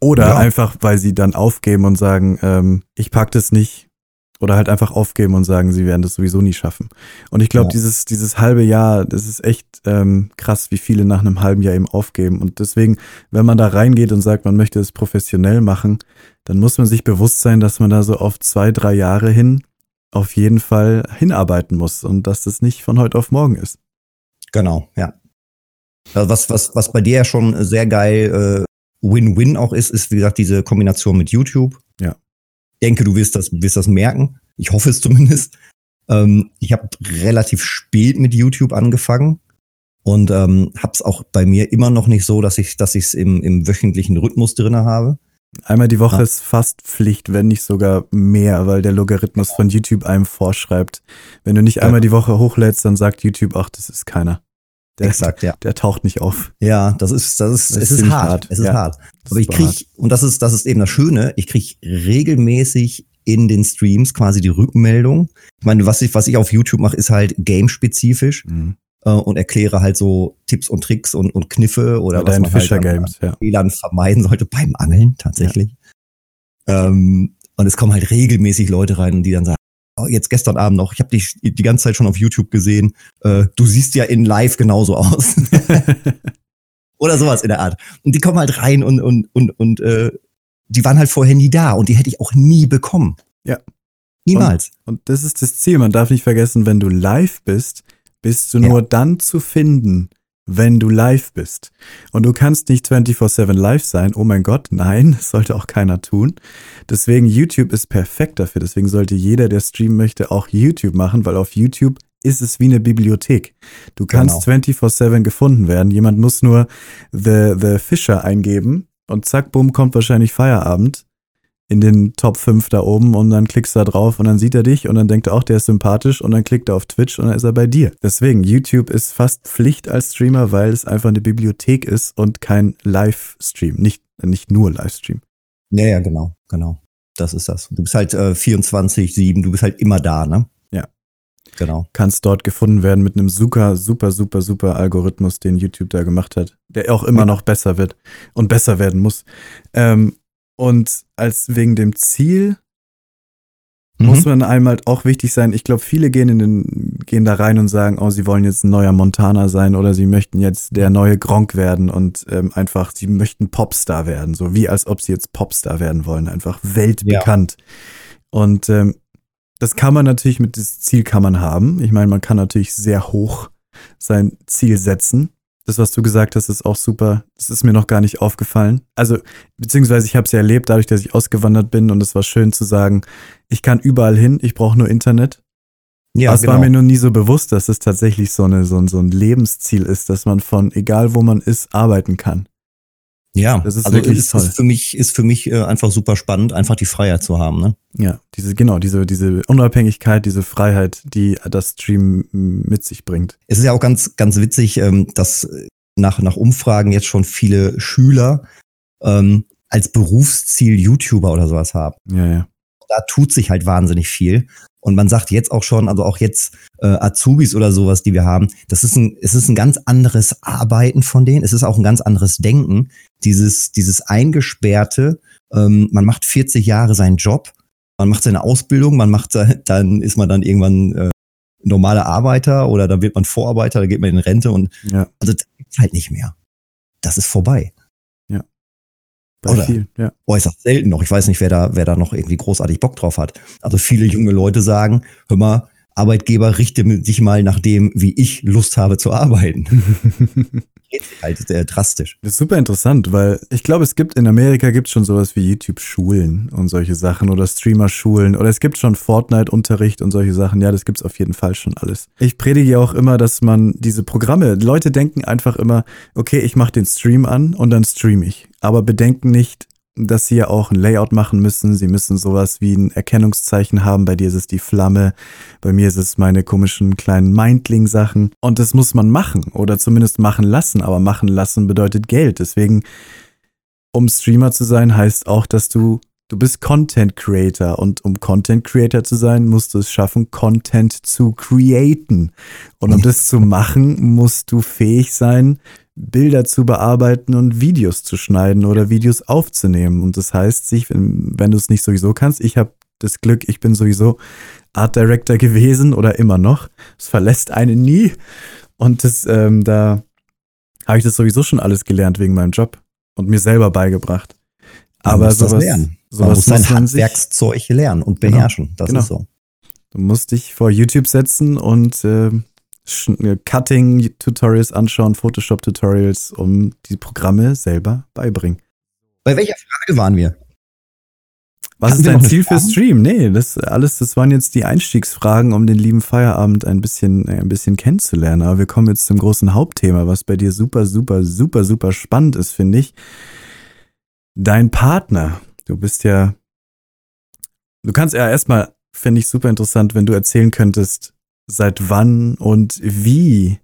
[SPEAKER 1] Oder ja. einfach, weil sie dann aufgeben und sagen, ähm, ich pack das nicht, oder halt einfach aufgeben und sagen, sie werden das sowieso nie schaffen. Und ich glaube, ja. dieses, dieses halbe Jahr, das ist echt ähm, krass, wie viele nach einem halben Jahr eben aufgeben. Und deswegen, wenn man da reingeht und sagt, man möchte es professionell machen, dann muss man sich bewusst sein, dass man da so auf zwei, drei Jahre hin auf jeden Fall hinarbeiten muss und dass das nicht von heute auf morgen ist.
[SPEAKER 2] Genau, ja. Also was, was, was bei dir ja schon sehr geil äh, Win-Win auch ist, ist, wie gesagt, diese Kombination mit YouTube.
[SPEAKER 1] Ja
[SPEAKER 2] denke, du wirst das, wirst das merken. Ich hoffe es zumindest. Ähm, ich habe relativ spät mit YouTube angefangen und ähm, habe es auch bei mir immer noch nicht so, dass ich dass ich es im, im wöchentlichen Rhythmus drinne habe.
[SPEAKER 1] Einmal die Woche ja. ist fast Pflicht, wenn nicht sogar mehr, weil der Logarithmus von YouTube einem vorschreibt. Wenn du nicht ja. einmal die Woche hochlädst, dann sagt YouTube, ach, das ist keiner. Der,
[SPEAKER 2] Exakt, ja.
[SPEAKER 1] Der taucht nicht auf.
[SPEAKER 2] Ja, das ist, das ist, das es ist, ist hart. hart. Es ist ja, hart. Aber ich krieg, und das ist, das ist eben das Schöne, ich krieg regelmäßig in den Streams quasi die Rückmeldung. Ich meine, was ich, was ich auf YouTube mache, ist halt game-spezifisch. Mhm. Äh, und erkläre halt so Tipps und Tricks und, und Kniffe oder, oder was man
[SPEAKER 1] Fischer halt Games,
[SPEAKER 2] ja. Fehlern vermeiden sollte beim Angeln tatsächlich. Ja. Ähm, und es kommen halt regelmäßig Leute rein, die dann sagen, jetzt gestern Abend noch, ich habe dich die ganze Zeit schon auf YouTube gesehen, äh, du siehst ja in live genauso aus. <laughs> Oder sowas in der Art. Und die kommen halt rein und, und, und, und äh, die waren halt vorher nie da und die hätte ich auch nie bekommen.
[SPEAKER 1] Ja.
[SPEAKER 2] Niemals.
[SPEAKER 1] Und, und das ist das Ziel. Man darf nicht vergessen, wenn du live bist, bist du ja. nur dann zu finden, wenn du live bist. Und du kannst nicht 24/7 live sein. Oh mein Gott, nein, <laughs> das sollte auch keiner tun. Deswegen YouTube ist perfekt dafür. Deswegen sollte jeder, der streamen möchte, auch YouTube machen, weil auf YouTube ist es wie eine Bibliothek. Du kannst genau. 24/7 gefunden werden. Jemand muss nur The, The Fisher eingeben und zack, bumm, kommt wahrscheinlich Feierabend in den Top 5 da oben und dann klickst du da drauf und dann sieht er dich und dann denkt er auch, der ist sympathisch und dann klickt er auf Twitch und dann ist er bei dir. Deswegen, YouTube ist fast Pflicht als Streamer, weil es einfach eine Bibliothek ist und kein Livestream. Nicht, nicht nur Livestream.
[SPEAKER 2] Ja, ja, genau, genau. Das ist das. Du bist halt äh, 24-7, du bist halt immer da, ne?
[SPEAKER 1] Ja.
[SPEAKER 2] Genau.
[SPEAKER 1] Kannst dort gefunden werden mit einem super, super, super, super Algorithmus, den YouTube da gemacht hat, der auch immer ja. noch besser wird und besser werden muss. Ähm, und als wegen dem Ziel mhm. muss man einem halt auch wichtig sein. Ich glaube, viele gehen in den, gehen da rein und sagen, oh, sie wollen jetzt ein neuer Montana sein oder sie möchten jetzt der neue Gronk werden und ähm, einfach, sie möchten Popstar werden. So wie als ob sie jetzt Popstar werden wollen, einfach weltbekannt. Ja. Und ähm, das kann man natürlich mit das Ziel kann man haben. Ich meine, man kann natürlich sehr hoch sein Ziel setzen das, was du gesagt hast, ist auch super. Das ist mir noch gar nicht aufgefallen. Also, beziehungsweise ich habe es ja erlebt, dadurch, dass ich ausgewandert bin und es war schön zu sagen, ich kann überall hin, ich brauche nur Internet. Ja, es genau. war mir nur nie so bewusst, dass es tatsächlich so, eine, so, ein, so ein Lebensziel ist, dass man von egal wo man ist, arbeiten kann.
[SPEAKER 2] Ja, das ist also wirklich ist, toll. Ist für mich ist für mich äh, einfach super spannend, einfach die Freiheit zu haben. Ne?
[SPEAKER 1] Ja, diese genau diese diese Unabhängigkeit, diese Freiheit, die das Stream mit sich bringt.
[SPEAKER 2] Es ist ja auch ganz ganz witzig, ähm, dass nach nach Umfragen jetzt schon viele Schüler ähm, als Berufsziel YouTuber oder sowas haben.
[SPEAKER 1] Ja, ja.
[SPEAKER 2] Da tut sich halt wahnsinnig viel. Und man sagt jetzt auch schon, also auch jetzt äh, Azubis oder sowas, die wir haben, das ist ein, es ist ein ganz anderes Arbeiten von denen. Es ist auch ein ganz anderes Denken. Dieses, dieses eingesperrte, ähm, man macht 40 Jahre seinen Job, man macht seine Ausbildung, man macht, <laughs> dann ist man dann irgendwann äh, normaler Arbeiter oder dann wird man Vorarbeiter, da geht man in Rente und
[SPEAKER 1] ja.
[SPEAKER 2] also gibt's halt nicht mehr. Das ist vorbei.
[SPEAKER 1] Bei
[SPEAKER 2] Oder-
[SPEAKER 1] vielen, ja.
[SPEAKER 2] äußerst selten noch. Ich weiß nicht, wer da, wer da noch irgendwie großartig Bock drauf hat. Also viele junge Leute sagen, hör mal, Arbeitgeber, richte sich mal nach dem, wie ich Lust habe zu arbeiten. <laughs> Halt sehr drastisch.
[SPEAKER 1] Das ist super interessant, weil ich glaube, es gibt in Amerika gibt schon sowas wie YouTube-Schulen und solche Sachen oder Streamer-Schulen oder es gibt schon Fortnite-Unterricht und solche Sachen. Ja, das gibt's auf jeden Fall schon alles. Ich predige ja auch immer, dass man diese Programme, Leute denken einfach immer, okay, ich mache den Stream an und dann stream ich. Aber bedenken nicht, dass sie ja auch ein Layout machen müssen. Sie müssen sowas wie ein Erkennungszeichen haben. Bei dir ist es die Flamme. Bei mir ist es meine komischen kleinen Mindling-Sachen. Und das muss man machen oder zumindest machen lassen. Aber machen lassen bedeutet Geld. Deswegen, um Streamer zu sein, heißt auch, dass du, du bist Content Creator. Und um Content Creator zu sein, musst du es schaffen, Content zu createn. Und um das zu machen, musst du fähig sein, Bilder zu bearbeiten und Videos zu schneiden oder Videos aufzunehmen. Und das heißt, sich, wenn, wenn du es nicht sowieso kannst, ich habe das Glück, ich bin sowieso Art Director gewesen oder immer noch. Es verlässt einen nie. Und das, ähm, da habe ich das sowieso schon alles gelernt wegen meinem Job und mir selber beigebracht.
[SPEAKER 2] Man
[SPEAKER 1] Aber
[SPEAKER 2] muss das
[SPEAKER 1] sowas,
[SPEAKER 2] lernen. Man
[SPEAKER 1] sowas
[SPEAKER 2] muss sein
[SPEAKER 1] muss man
[SPEAKER 2] Handwerkszeug lernen und
[SPEAKER 1] Genau,
[SPEAKER 2] beherrschen. Das
[SPEAKER 1] genau.
[SPEAKER 2] ist so.
[SPEAKER 1] du musst dich vor YouTube setzen und äh, Cutting-Tutorials anschauen, Photoshop-Tutorials, um die Programme selber beibringen.
[SPEAKER 2] Bei welcher Frage waren wir?
[SPEAKER 1] Was
[SPEAKER 2] Hatten
[SPEAKER 1] ist dein Ziel für? Stream? Nee, das alles, das waren jetzt die Einstiegsfragen, um den lieben Feierabend ein bisschen, äh, ein bisschen kennenzulernen. Aber wir kommen jetzt zum großen Hauptthema, was bei dir super, super, super, super spannend ist, finde ich. Dein Partner. Du bist ja, du kannst ja erstmal, finde ich super interessant, wenn du erzählen könntest, seit wann und wie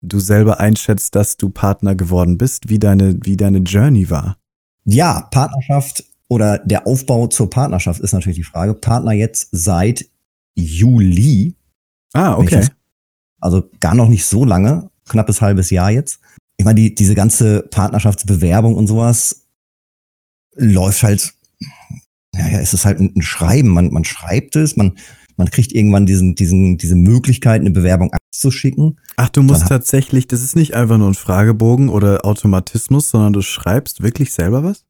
[SPEAKER 1] du selber einschätzt, dass du Partner geworden bist, wie deine, wie deine Journey war.
[SPEAKER 2] Ja, Partnerschaft oder der Aufbau zur Partnerschaft ist natürlich die Frage. Partner jetzt seit Juli.
[SPEAKER 1] Ah, okay.
[SPEAKER 2] Also gar noch nicht so lange, knappes halbes Jahr jetzt. Ich meine, die, diese ganze Partnerschaftsbewerbung und sowas läuft halt, ja, ja, es ist halt ein ein Schreiben. Man, man schreibt es, man, man kriegt irgendwann diesen, diesen, diese Möglichkeit, eine Bewerbung abzuschicken.
[SPEAKER 1] Ach, du musst
[SPEAKER 2] Dann-
[SPEAKER 1] tatsächlich, das ist nicht einfach nur ein Fragebogen oder Automatismus, sondern du schreibst wirklich selber was?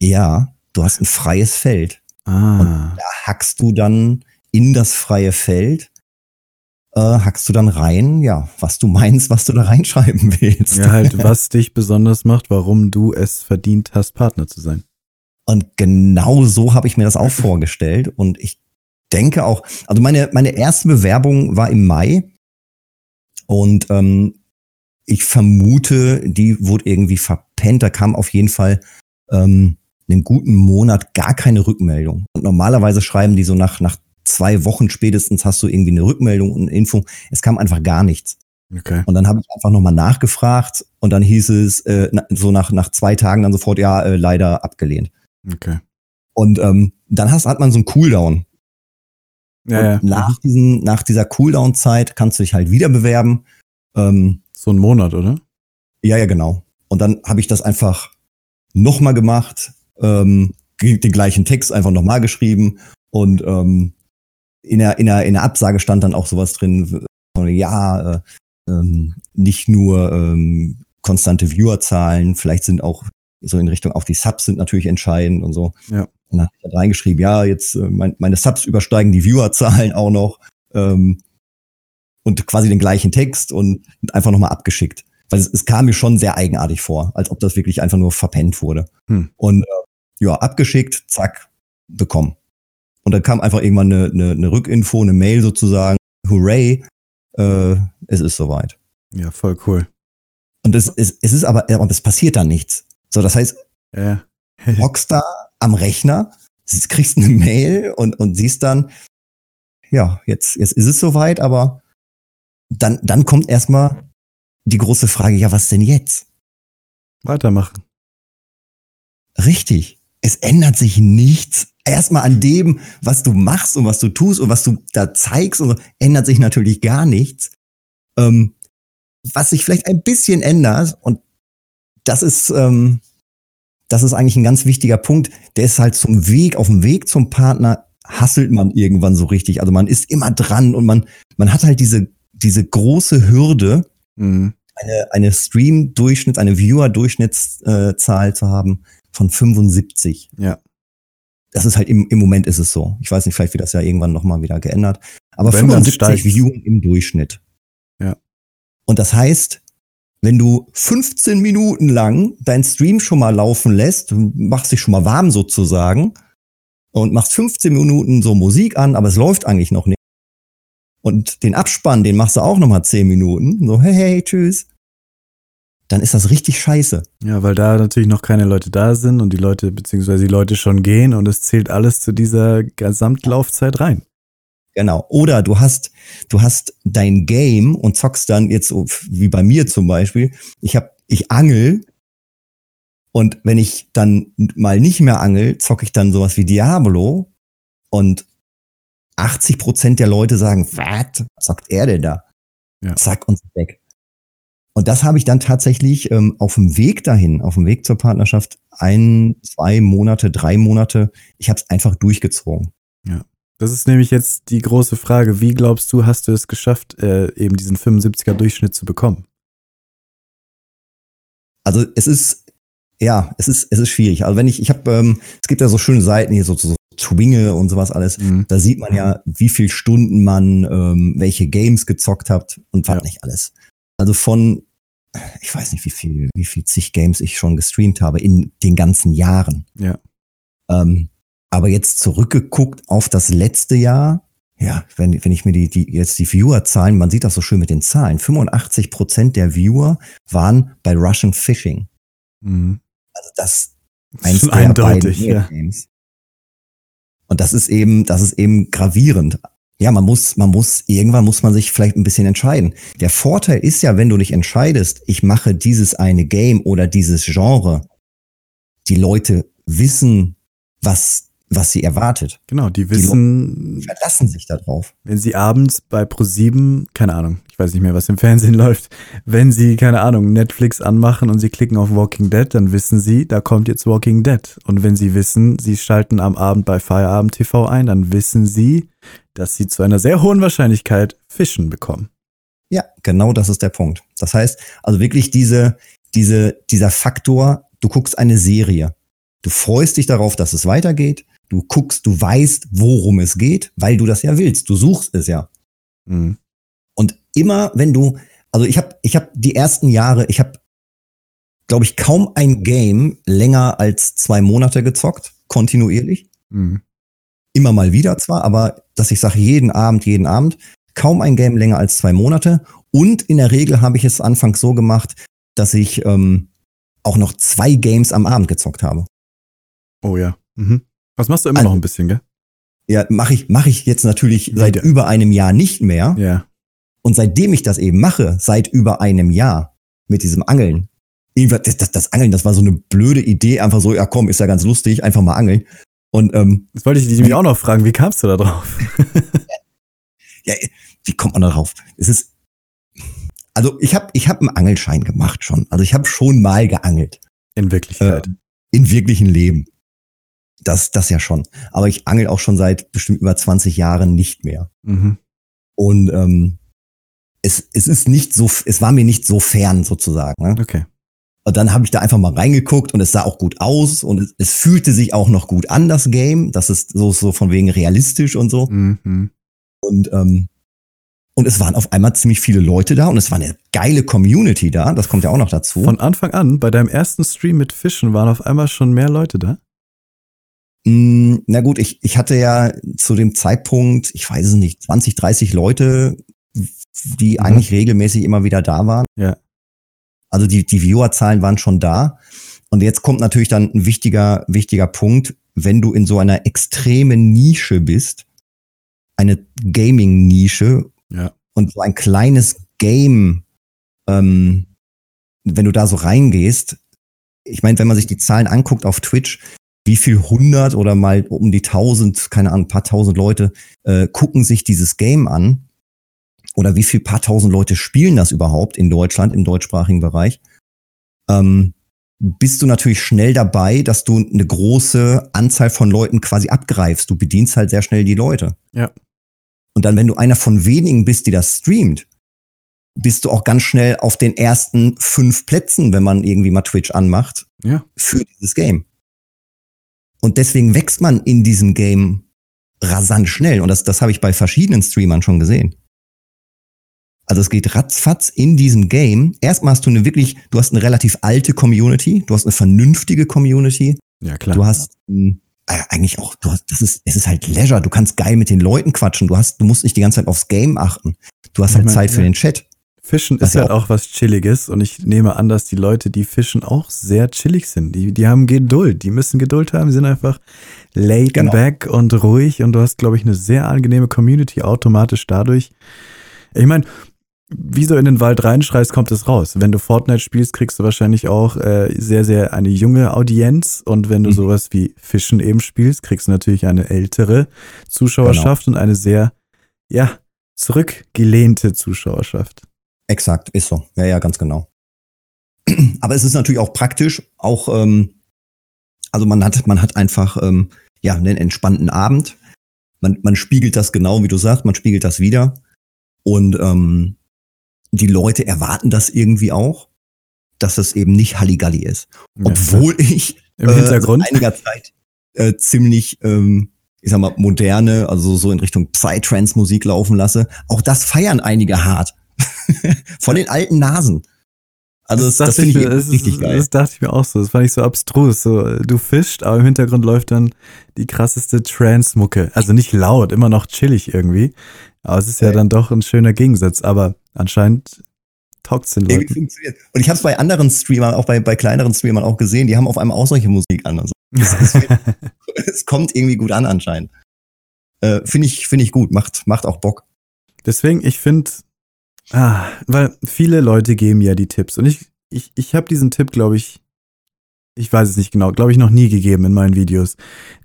[SPEAKER 2] Ja, du hast ein freies Feld.
[SPEAKER 1] Ah,
[SPEAKER 2] Da hackst du dann in das freie Feld, äh, hackst du dann rein, ja, was du meinst, was du da reinschreiben willst.
[SPEAKER 1] ja, halt, <laughs> was dich besonders macht, warum du es verdient hast, Partner zu sein.
[SPEAKER 2] Und genau so habe ich mir das auch vorgestellt. Und ich denke auch, also meine, meine erste Bewerbung war im Mai. Und ähm, ich vermute, die wurde irgendwie verpennt. Da kam auf jeden Fall ähm, einen guten Monat gar keine Rückmeldung. Und normalerweise schreiben die so nach, nach zwei Wochen spätestens hast du irgendwie eine Rückmeldung und eine Info. Es kam einfach gar nichts.
[SPEAKER 1] Okay.
[SPEAKER 2] Und dann habe ich einfach nochmal nachgefragt und dann hieß es äh, so nach, nach zwei Tagen dann sofort, ja, äh, leider abgelehnt.
[SPEAKER 1] Okay.
[SPEAKER 2] Und ähm, dann hast, hat man so einen Cooldown.
[SPEAKER 1] Ja, ja.
[SPEAKER 2] nach, diesen, nach dieser Cooldown-Zeit kannst du dich halt wieder bewerben. Ähm,
[SPEAKER 1] So ein Monat, oder?
[SPEAKER 2] ja, ja, genau. Und dann habe ich das einfach nochmal gemacht, ähm, den gleichen Text einfach nochmal geschrieben und ähm, in, der, in, der, in der Absage stand dann auch sowas drin, von, ja, äh, ähm, nicht nur ähm, konstante Viewerzahlen, vielleicht sind auch so in Richtung, auch die Subs sind natürlich entscheidend und so.
[SPEAKER 1] Ja.
[SPEAKER 2] Ich da reingeschrieben, ja, jetzt äh, mein, meine Subs übersteigen die Viewerzahlen auch noch ähm, und quasi den gleichen Text und einfach nochmal abgeschickt. Weil es, es kam mir schon sehr eigenartig vor, als ob das wirklich einfach nur verpennt wurde.
[SPEAKER 1] Hm.
[SPEAKER 2] Und äh, ja, abgeschickt, zack, bekommen. Und dann kam einfach irgendwann eine, eine, eine Rückinfo, eine Mail sozusagen, hooray, äh, es ist soweit.
[SPEAKER 1] Ja, voll cool.
[SPEAKER 2] Und es, es, es ist aber, aber es passiert dann nichts. So, das heißt,
[SPEAKER 1] Ja. <laughs>
[SPEAKER 2] hockst da am Rechner, kriegst eine Mail und, und siehst dann, ja, jetzt, jetzt ist es soweit, aber dann, dann kommt erstmal die große Frage, ja, was denn jetzt?
[SPEAKER 1] Weitermachen.
[SPEAKER 2] Richtig. Es ändert sich nichts. Erstmal an dem, was du machst und was du tust und was du da zeigst, und so, ändert sich natürlich gar nichts. Ähm, was sich vielleicht ein bisschen ändert, und das ist, ähm, das ist eigentlich ein ganz wichtiger Punkt, der ist halt zum Weg, auf dem Weg zum Partner hasselt man irgendwann so richtig. Also man ist immer dran und man, man hat halt diese, diese große Hürde,
[SPEAKER 1] Mhm.
[SPEAKER 2] eine, eine Stream-Durchschnitt, eine Viewer-Durchschnittszahl zu haben von 75.
[SPEAKER 1] Ja.
[SPEAKER 2] Das ist halt im, im Moment ist es so. Ich weiß nicht, vielleicht wird das ja irgendwann nochmal wieder geändert. Aber
[SPEAKER 1] Wenn, dann
[SPEAKER 2] 75
[SPEAKER 1] steigt's.
[SPEAKER 2] Views im Durchschnitt.
[SPEAKER 1] Ja.
[SPEAKER 2] Und das heißt, wenn du 15 Minuten lang dein Stream schon mal laufen lässt, machst dich schon mal warm sozusagen und machst 15 Minuten so Musik an, aber es läuft eigentlich noch nicht. Und den Abspann, den machst du auch noch mal 10 Minuten. So, hey, hey, tschüss. Dann ist das richtig scheiße.
[SPEAKER 1] Ja, weil da natürlich noch keine Leute da sind und die Leute, beziehungsweise die Leute schon gehen und es zählt alles zu dieser Gesamtlaufzeit rein.
[SPEAKER 2] Genau. Oder du hast, du hast dein Game und zockst dann jetzt so, wie bei mir zum Beispiel. Ich hab, ich angel und wenn ich dann mal nicht mehr angel, zocke ich dann sowas wie Diablo und 80 Prozent der Leute sagen, was zockt er denn da?
[SPEAKER 1] Ja.
[SPEAKER 2] Zack und weg. Und das habe ich dann tatsächlich ähm, auf dem Weg dahin, auf dem Weg zur Partnerschaft, ein, zwei Monate, drei Monate, ich habe es einfach durchgezogen.
[SPEAKER 1] Das ist nämlich jetzt die große Frage. Wie glaubst du, hast du es geschafft, äh, eben diesen 75er Durchschnitt zu bekommen?
[SPEAKER 2] Also es ist, ja, es ist, es ist schwierig. Also wenn ich, ich habe, ähm, es gibt ja so schöne Seiten hier, so, so Twinge und sowas alles.
[SPEAKER 1] Mhm.
[SPEAKER 2] Da sieht man ja, wie viel Stunden man ähm, welche Games gezockt hat und was
[SPEAKER 1] Ja.
[SPEAKER 2] nicht alles. Also von, ich weiß nicht, wie viel, wie viel zig Games ich schon gestreamt habe in den ganzen Jahren.
[SPEAKER 1] Ja.
[SPEAKER 2] Ähm, aber jetzt zurückgeguckt auf das letzte Jahr, ja, wenn, wenn ich mir die, die jetzt die Viewer-Zahlen, man sieht das so schön mit den Zahlen, 85 Prozent der Viewer waren bei Russian Fishing.
[SPEAKER 1] Mhm.
[SPEAKER 2] Also das
[SPEAKER 1] Das
[SPEAKER 2] eins der
[SPEAKER 1] eindeutig, ja.
[SPEAKER 2] Und das ist eben, das ist eben gravierend. Ja, man muss, man muss, irgendwann muss man sich vielleicht ein bisschen entscheiden. Der Vorteil ist ja, wenn du dich entscheidest, ich mache dieses eine Game oder dieses Genre, die Leute wissen, was, was sie erwartet.
[SPEAKER 1] Genau, die wissen,
[SPEAKER 2] Verlassen sich darauf.
[SPEAKER 1] wenn sie abends bei Pro7, keine Ahnung, ich weiß nicht mehr, was im <laughs> Fernsehen läuft, wenn sie, keine Ahnung, Netflix anmachen und sie klicken auf Walking Dead, dann wissen sie, da kommt jetzt Walking Dead. Und wenn sie wissen, sie schalten am Abend bei Feierabend TV ein, dann wissen sie, dass sie zu einer sehr hohen Wahrscheinlichkeit Fischen bekommen.
[SPEAKER 2] Ja, genau das ist der Punkt. Das heißt, also wirklich diese, diese, dieser Faktor, du guckst eine Serie. Du freust dich darauf, dass es weitergeht. Du guckst, du weißt, worum es geht, weil du das ja willst. Du suchst es ja.
[SPEAKER 1] Mhm.
[SPEAKER 2] Und immer, wenn du, also ich habe, ich habe die ersten Jahre, ich habe, glaube ich, kaum ein Game länger als zwei Monate gezockt, kontinuierlich.
[SPEAKER 1] Mhm.
[SPEAKER 2] Immer mal wieder zwar, aber dass ich sage, jeden Abend, jeden Abend, kaum ein Game länger als zwei Monate. Und in der Regel habe ich es anfangs so gemacht, dass ich ähm, auch noch zwei Games am Abend gezockt habe.
[SPEAKER 1] Oh ja. Mhm. Das machst du immer
[SPEAKER 2] Also-
[SPEAKER 1] noch ein bisschen, gell?
[SPEAKER 2] Ja, mache ich, mache ich jetzt natürlich seit
[SPEAKER 1] Wieder.
[SPEAKER 2] über einem Jahr nicht mehr.
[SPEAKER 1] Ja.
[SPEAKER 2] Und seitdem ich das eben mache, seit über einem Jahr mit diesem Angeln, irgendwas- das, das, das Angeln, das war so eine blöde Idee, einfach so, ja komm, ist ja ganz lustig, einfach mal angeln. Und ähm,
[SPEAKER 1] Das wollte ich dich nämlich auch noch fragen. Wie kamst du da drauf? <laughs>
[SPEAKER 2] ja, wie kommt man da drauf? Es ist, also ich habe ich hab einen Angelschein gemacht schon. Also ich habe schon mal geangelt
[SPEAKER 1] In Wirklichkeit.
[SPEAKER 2] in wirklichen Leben. Das, das ja schon. Aber ich angel auch schon seit bestimmt über 20 Jahren nicht mehr.
[SPEAKER 1] Mhm.
[SPEAKER 2] Und ähm, es, es ist nicht so, es war mir nicht so fern sozusagen. Ne?
[SPEAKER 1] Okay.
[SPEAKER 2] Und dann habe ich da einfach mal reingeguckt und es sah auch gut aus und es, es fühlte sich auch noch gut an, das Game. Das ist so, so von wegen realistisch und so.
[SPEAKER 1] Mhm.
[SPEAKER 2] Und, ähm, und es waren auf einmal ziemlich viele Leute da und es war eine geile Community da. Das kommt ja auch noch dazu.
[SPEAKER 1] Von Anfang an, bei deinem ersten Stream mit Fischen, waren auf einmal schon mehr Leute da?
[SPEAKER 2] Mm, na gut, ich, ich hatte ja zu dem Zeitpunkt, ich weiß es nicht, 20, 30 Leute, die
[SPEAKER 1] Mhm.
[SPEAKER 2] eigentlich regelmäßig immer wieder da waren.
[SPEAKER 1] Ja.
[SPEAKER 2] Also die, die Viewerzahlen waren schon da. Und jetzt kommt natürlich dann ein wichtiger, wichtiger Punkt, wenn du in so einer extremen Nische bist, eine Gaming-Nische
[SPEAKER 1] Ja.
[SPEAKER 2] und so ein kleines Game, ähm, wenn du da so reingehst, ich meine, wenn man sich die Zahlen anguckt auf Twitch, wie viel hundert oder mal um die tausend, keine Ahnung, paar tausend Leute äh, gucken sich dieses Game an oder wie viel paar tausend Leute spielen das überhaupt in Deutschland im deutschsprachigen Bereich, ähm, bist du natürlich schnell dabei, dass du eine große Anzahl von Leuten quasi abgreifst. Du bedienst halt sehr schnell die Leute.
[SPEAKER 1] Ja.
[SPEAKER 2] Und dann, wenn du einer von wenigen bist, die das streamt, bist du auch ganz schnell auf den ersten fünf Plätzen, wenn man irgendwie mal Twitch anmacht,
[SPEAKER 1] Ja.
[SPEAKER 2] für dieses Game. Und deswegen wächst man in diesem Game rasant schnell. Und das, das habe ich bei verschiedenen Streamern schon gesehen. Also es geht ratzfatz in diesem Game. Erstmal hast du eine wirklich, du hast eine relativ alte Community, du hast eine vernünftige Community,
[SPEAKER 1] Ja, klar.
[SPEAKER 2] du hast äh, eigentlich auch, du hast, das ist, es ist halt Leisure, du kannst geil mit den Leuten quatschen, du hast, du musst nicht die ganze Zeit aufs Game achten. Du hast
[SPEAKER 1] Ich
[SPEAKER 2] halt
[SPEAKER 1] mein,
[SPEAKER 2] Zeit für
[SPEAKER 1] ja.
[SPEAKER 2] den Chat.
[SPEAKER 1] Fischen
[SPEAKER 2] Was
[SPEAKER 1] ist
[SPEAKER 2] ja
[SPEAKER 1] halt auch was Chilliges und ich nehme an, dass die Leute, die fischen, auch sehr chillig sind. Die, die haben Geduld, die müssen Geduld haben, die sind einfach laid
[SPEAKER 2] Genau.
[SPEAKER 1] back und ruhig und du hast, glaube ich, eine sehr angenehme Community automatisch dadurch. Ich meine, wie so in den Wald reinschreist, kommt es raus. Wenn du Fortnite spielst, kriegst du wahrscheinlich auch äh, sehr, sehr eine junge Audienz und wenn du
[SPEAKER 2] Mhm.
[SPEAKER 1] sowas wie Fischen eben spielst, kriegst du natürlich eine ältere Zuschauerschaft
[SPEAKER 2] Genau.
[SPEAKER 1] und eine sehr, ja, zurückgelehnte Zuschauerschaft.
[SPEAKER 2] Exakt, ist so. Ja, ja, ganz genau. <clears throat> Aber es ist natürlich auch praktisch, auch, ähm, also man hat, man hat einfach, ähm, ja, einen entspannten Abend. Man, man spiegelt das genau, wie du sagst, man spiegelt das wieder. Und ähm, die Leute erwarten das irgendwie auch, dass es eben nicht Halligalli ist.
[SPEAKER 1] Ja,
[SPEAKER 2] Obwohl ich
[SPEAKER 1] Im
[SPEAKER 2] äh,
[SPEAKER 1] Hintergrund.
[SPEAKER 2] seit einiger Zeit äh, ziemlich, ähm, ich sag mal, moderne, also so in Richtung Psytrance-Musik laufen lasse. Auch das feiern einige hart. <laughs> Von den alten Nasen. Also das, das,
[SPEAKER 1] dachte
[SPEAKER 2] finde ich
[SPEAKER 1] das
[SPEAKER 2] richtig geil.
[SPEAKER 1] Das dachte ich mir auch so. Das fand ich so abstrus. So, du fischst, aber im Hintergrund läuft dann die krasseste Trance-Mucke. Also nicht laut, immer noch chillig irgendwie. Aber es ist ja
[SPEAKER 2] Ja.
[SPEAKER 1] dann doch ein schöner Gegensatz. Aber anscheinend taugt es den Leuten.
[SPEAKER 2] funktioniert. Und ich habe es bei anderen Streamern, auch bei, bei kleineren Streamern auch gesehen, die haben auf einmal auch solche Musik an. Also <laughs> es, es, es kommt irgendwie gut an anscheinend. Äh, finde ich, finde ich gut, macht, macht auch Bock.
[SPEAKER 1] Deswegen, ich finde, ah, weil viele Leute geben ja die Tipps. Und ich, ich, ich habe diesen Tipp, glaube ich, ich weiß es nicht genau, glaube ich, noch nie gegeben in meinen Videos.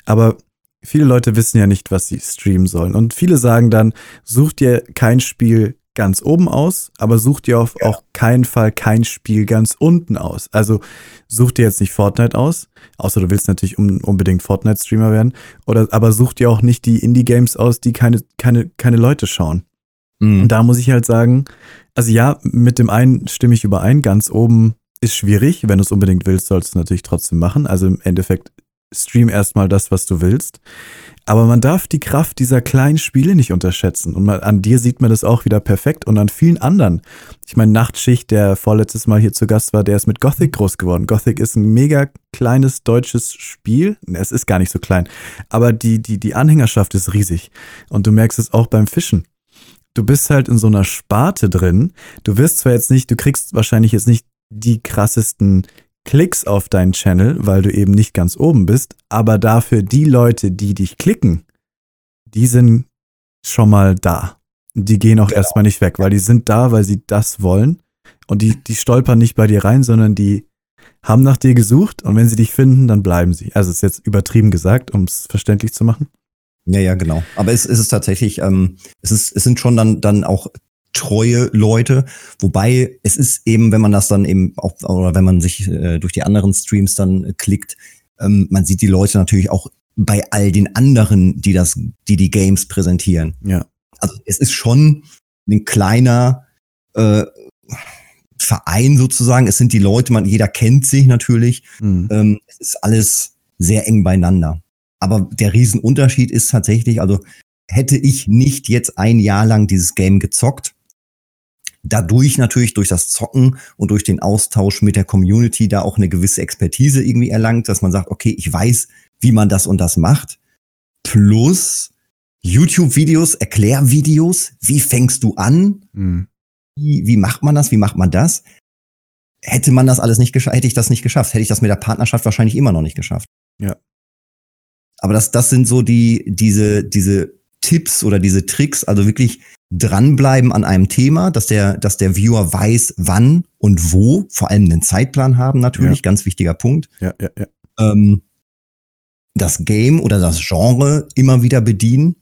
[SPEAKER 1] Aber viele Leute wissen ja nicht, was sie streamen sollen. Und viele sagen dann, such dir kein Spiel ganz oben aus, aber such dir auf auch keinen Fall kein Spiel ganz unten aus. Also such dir jetzt nicht Fortnite aus, außer du willst natürlich un unbedingt Fortnite-Streamer werden, oder aber such dir auch nicht die Indie-Games aus, die keine, keine, keine Leute schauen.
[SPEAKER 2] Mhm.
[SPEAKER 1] Und da muss ich halt sagen, also ja, mit dem einen stimme ich überein, ganz oben ist schwierig. Wenn du es unbedingt willst, sollst du es natürlich trotzdem machen. Also im Endeffekt stream erstmal das, was du willst. Aber man darf die Kraft dieser kleinen Spiele nicht unterschätzen. Und man, an dir sieht man das auch wieder perfekt und an vielen anderen. Ich meine, Nachtschicht, der vorletztes Mal hier zu Gast war, der ist mit Gothic groß geworden. Gothic ist ein mega kleines deutsches Spiel. Es ist gar nicht so klein. Aber die, die, die Anhängerschaft ist riesig. Und du merkst es auch beim Fischen du bist halt in so einer Sparte drin. Du wirst zwar jetzt nicht, du kriegst wahrscheinlich jetzt nicht die krassesten Klicks auf deinen Channel, weil du eben nicht ganz oben bist, aber dafür die Leute, die dich klicken, die sind schon mal da. Die gehen auch
[SPEAKER 2] Genau.
[SPEAKER 1] erstmal nicht weg, weil die sind da, weil sie das wollen und die, die stolpern nicht bei dir rein, sondern die haben nach dir gesucht und wenn sie dich finden, dann bleiben sie. Also ist jetzt übertrieben gesagt, um es verständlich zu machen.
[SPEAKER 2] Ja, ja, genau. Aber es, es ist tatsächlich, ähm, es ist, es sind schon dann, dann auch treue Leute, wobei es ist eben, wenn man das dann eben auch, oder wenn man sich äh, durch die anderen Streams dann äh, klickt, ähm, man sieht die Leute natürlich auch bei all den anderen, die das, die die Games präsentieren.
[SPEAKER 1] Ja.
[SPEAKER 2] Also es ist schon ein kleiner äh, Verein sozusagen. Es sind die Leute, man, jeder kennt sich natürlich.
[SPEAKER 1] Mhm.
[SPEAKER 2] Ähm, es ist alles sehr eng beieinander. Aber der Riesenunterschied ist tatsächlich, also hätte ich nicht jetzt ein Jahr lang dieses Game gezockt, dadurch natürlich durch das Zocken und durch den Austausch mit der Community da auch eine gewisse Expertise irgendwie erlangt, dass man sagt, okay, ich weiß, wie man das und das macht. Plus YouTube-Videos, Erklärvideos, wie fängst du an?
[SPEAKER 1] Mhm.
[SPEAKER 2] Wie, wie macht man das? Wie macht man das? Hätte man das alles nicht geschafft, hätte ich das nicht geschafft, hätte ich das mit der Partnerschaft wahrscheinlich immer noch nicht geschafft.
[SPEAKER 1] Ja.
[SPEAKER 2] Aber das, das sind so die, diese, diese Tipps oder diese Tricks, also wirklich dranbleiben an einem Thema, dass der, dass der Viewer weiß, wann und wo, vor allem einen Zeitplan haben natürlich, ganz wichtiger Punkt.
[SPEAKER 1] Ja, ja, ja.
[SPEAKER 2] Ähm, das Game oder das Genre immer wieder bedienen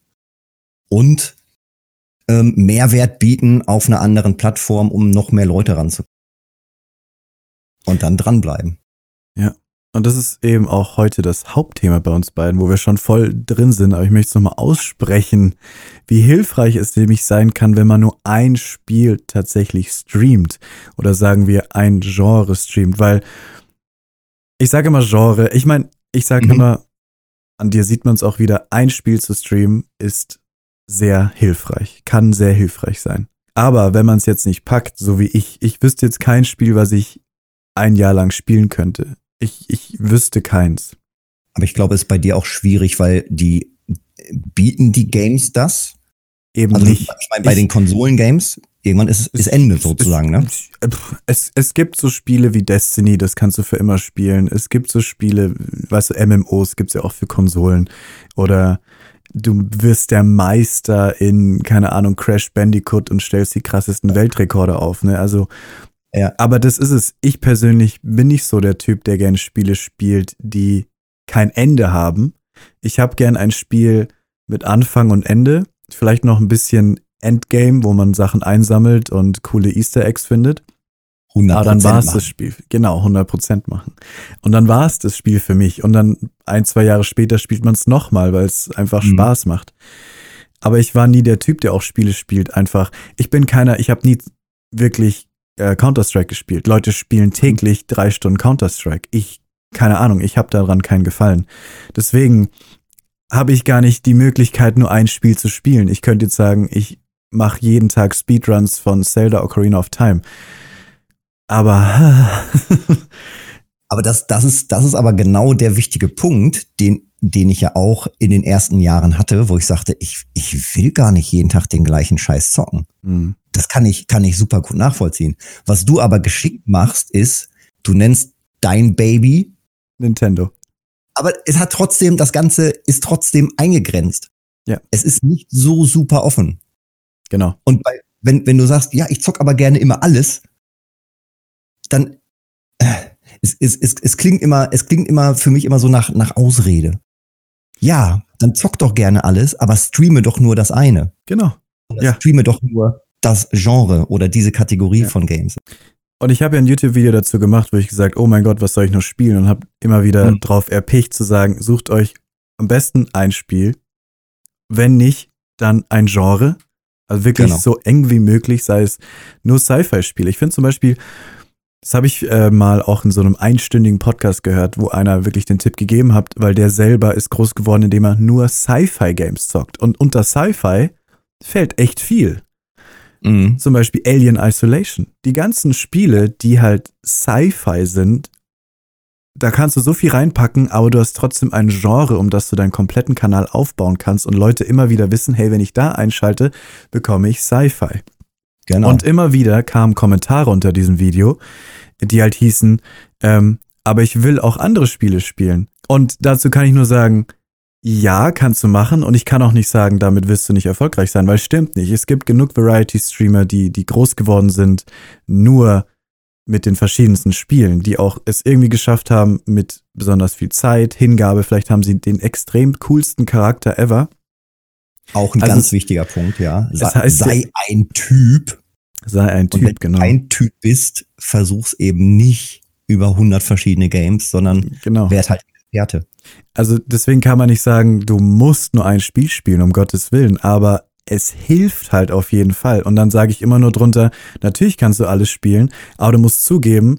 [SPEAKER 2] und ähm, Mehrwert bieten auf einer anderen Plattform, um noch mehr Leute ranzukommen. Und dann dranbleiben.
[SPEAKER 1] Und das ist eben auch heute das Hauptthema bei uns beiden, wo wir schon voll drin sind, aber ich möchte es nochmal aussprechen, wie hilfreich es nämlich sein kann, wenn man nur ein Spiel tatsächlich streamt oder sagen wir ein Genre streamt, weil ich sage immer Genre, ich meine, ich sage mhm. immer, an dir sieht man es auch wieder, ein Spiel zu streamen ist sehr hilfreich, kann sehr hilfreich sein. Aber wenn man es jetzt nicht packt, so wie ich, ich wüsste jetzt kein Spiel, was ich ein Jahr lang spielen könnte. Ich, ich wüsste keins.
[SPEAKER 2] Aber ich glaube, es ist bei dir auch schwierig, weil die bieten die Games das?
[SPEAKER 1] Eben also, nicht.
[SPEAKER 2] Ich meine, bei ich, den Konsolen-Games, irgendwann ist es Ende sozusagen, ne?
[SPEAKER 1] Es, es gibt so Spiele wie Destiny, das kannst du für immer spielen. Es gibt so Spiele, weißt du, MMOs gibt's ja auch für Konsolen. Oder du wirst der Meister in, keine Ahnung, Crash Bandicoot und stellst die krassesten Weltrekorde auf, ne? Also, ja. Aber das ist es. Ich persönlich bin nicht so der Typ, der gerne Spiele spielt, die kein Ende haben. Ich habe gern ein Spiel mit Anfang und Ende. Vielleicht noch ein bisschen Endgame, wo man Sachen einsammelt und coole Easter Eggs findet. 100 Aber dann war es das Spiel. Genau, 100% machen. Und dann war es das Spiel für mich. Und dann ein, zwei Jahre später spielt man es nochmal, weil es einfach mhm. Spaß macht. Aber ich war nie der Typ, der auch Spiele spielt. Einfach, ich bin keiner, ich habe nie wirklich äh, Counter-Strike gespielt. Leute spielen täglich drei Stunden Counter-Strike. Ich, keine Ahnung, ich habe daran keinen Gefallen. Deswegen habe ich gar nicht die Möglichkeit, nur ein Spiel zu spielen. Ich könnte jetzt sagen, ich mache jeden Tag Speedruns von Zelda Ocarina of Time. Aber <laughs>
[SPEAKER 2] aber das, das ist, das ist aber genau der wichtige Punkt, den, den ich ja auch in den ersten Jahren hatte, wo ich sagte, ich, ich will gar nicht jeden Tag den gleichen Scheiß zocken. Mhm. Das kann ich, kann ich super gut nachvollziehen. Was du aber geschickt machst, ist, du nennst dein Baby
[SPEAKER 1] Nintendo.
[SPEAKER 2] Aber es hat trotzdem, das Ganze ist trotzdem eingegrenzt.
[SPEAKER 1] Ja.
[SPEAKER 2] Es ist nicht so super offen.
[SPEAKER 1] Genau.
[SPEAKER 2] Und bei, wenn, wenn du sagst, ja, ich zock aber gerne immer alles, dann äh, es, es, es, es klingt immer, es klingt immer für mich immer so nach, nach Ausrede. Ja, dann zock doch gerne alles, aber streame doch nur das eine.
[SPEAKER 1] Genau.
[SPEAKER 2] Oder ja. Streame doch nur das Genre oder diese Kategorie ja. von Games.
[SPEAKER 1] Und ich habe ja ein YouTube-Video dazu gemacht, wo ich gesagt, oh mein Gott, was soll ich noch spielen? Und habe immer wieder mhm. drauf erpicht zu sagen, sucht euch am besten ein Spiel. Wenn nicht, dann ein Genre. Also wirklich genau. so eng wie möglich, sei es nur Sci-Fi-Spiele. Ich finde zum Beispiel, das habe ich äh, mal auch in so einem einstündigen Podcast gehört, wo einer wirklich den Tipp gegeben hat, weil der selber ist groß geworden, indem er nur Sci-Fi-Games zockt. Und unter Sci-Fi fällt echt viel. Mhm. Zum Beispiel Alien Isolation. Die ganzen Spiele, die halt Sci-Fi sind, da kannst du so viel reinpacken, aber du hast trotzdem ein Genre, um das du deinen kompletten Kanal aufbauen kannst und Leute immer wieder wissen, hey, wenn ich da einschalte, bekomme ich Sci-Fi. Genau. Und immer wieder kamen Kommentare unter diesem Video, die halt hießen, ähm, aber ich will auch andere Spiele spielen. Und dazu kann ich nur sagen, ja, kannst du machen und ich kann auch nicht sagen, damit wirst du nicht erfolgreich sein, weil es stimmt nicht. Es gibt genug Variety-Streamer, die, die groß geworden sind, nur mit den verschiedensten Spielen, die auch es irgendwie geschafft haben mit besonders viel Zeit, Hingabe. Vielleicht haben sie den extrem coolsten Charakter ever.
[SPEAKER 2] Auch ein also ganz wichtiger Punkt, ja. Sei, das heißt, sei ein Typ.
[SPEAKER 1] Sei ein Typ,
[SPEAKER 2] Und wenn
[SPEAKER 1] genau.
[SPEAKER 2] Wenn du ein Typ bist, versuch's eben nicht über 100 verschiedene Games, sondern
[SPEAKER 1] genau.
[SPEAKER 2] werd halt Experte.
[SPEAKER 1] Also deswegen kann man nicht sagen, du musst nur ein Spiel spielen, um Gottes Willen, aber es hilft halt auf jeden Fall. Und dann sage ich immer nur drunter, natürlich kannst du alles spielen, aber du musst zugeben,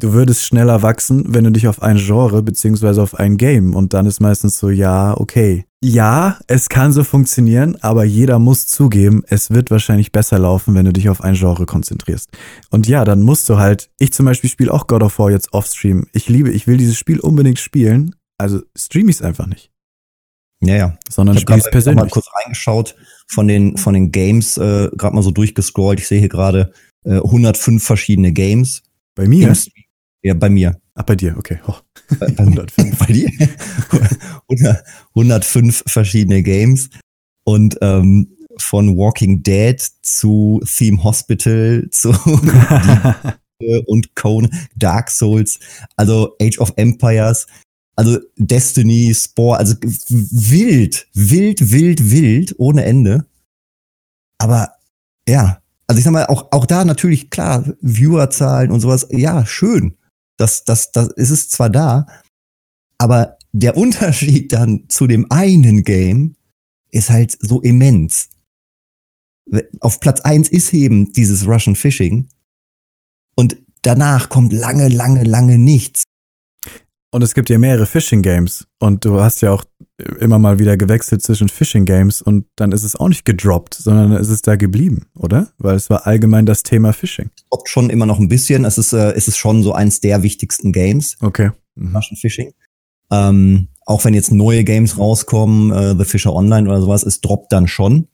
[SPEAKER 1] du würdest schneller wachsen, wenn du dich auf ein Genre beziehungsweise auf ein Game und dann ist meistens so, ja, okay. Ja, es kann so funktionieren, aber jeder muss zugeben, es wird wahrscheinlich besser laufen, wenn du dich auf ein Genre konzentrierst. Und ja, dann musst du halt, ich zum Beispiel spiele auch God of War jetzt offstream. Ich liebe, ich will dieses Spiel unbedingt spielen, also stream ich es einfach nicht.
[SPEAKER 2] Ja, ja.
[SPEAKER 1] Sondern spiel es persönlich. Ich
[SPEAKER 2] habe mal kurz reingeschaut von den, von den Games, äh, gerade mal so durchgescrollt. Ich sehe hier gerade äh, 105 verschiedene Games.
[SPEAKER 1] Bei mir? Games,
[SPEAKER 2] ja, bei mir.
[SPEAKER 1] Ach, bei dir, okay. Oh.
[SPEAKER 2] Bei, <laughs> 105. bei dir? 105 verschiedene Games. Und ähm, von Walking Dead zu Theme Hospital zu <laughs> und Cone, Dark Souls, also Age of Empires, also Destiny, Spore, also wild, wild, wild, wild, ohne Ende. Aber ja, also ich sag mal, auch, auch da natürlich klar, Viewerzahlen und sowas, ja, schön. Das, das, das ist es zwar da, aber der <laughs> Unterschied dann zu dem einen Game ist halt so immens. Auf Platz eins ist eben dieses Russian Fishing und danach kommt lange, lange, lange nichts.
[SPEAKER 1] Und es gibt ja mehrere Fishing Games und du hast ja auch immer mal wieder gewechselt zwischen Fishing Games und dann ist es auch nicht gedroppt, sondern ist es da geblieben, oder? Weil es war allgemein das Thema Fishing.
[SPEAKER 2] Droppt schon immer noch ein bisschen. Es ist, äh, es ist schon so eins der wichtigsten Games.
[SPEAKER 1] Okay.
[SPEAKER 2] Mhm. Russian Fishing. Ähm, auch wenn jetzt neue Games rauskommen, äh, The Fisher Online oder sowas, es droppt dann schon.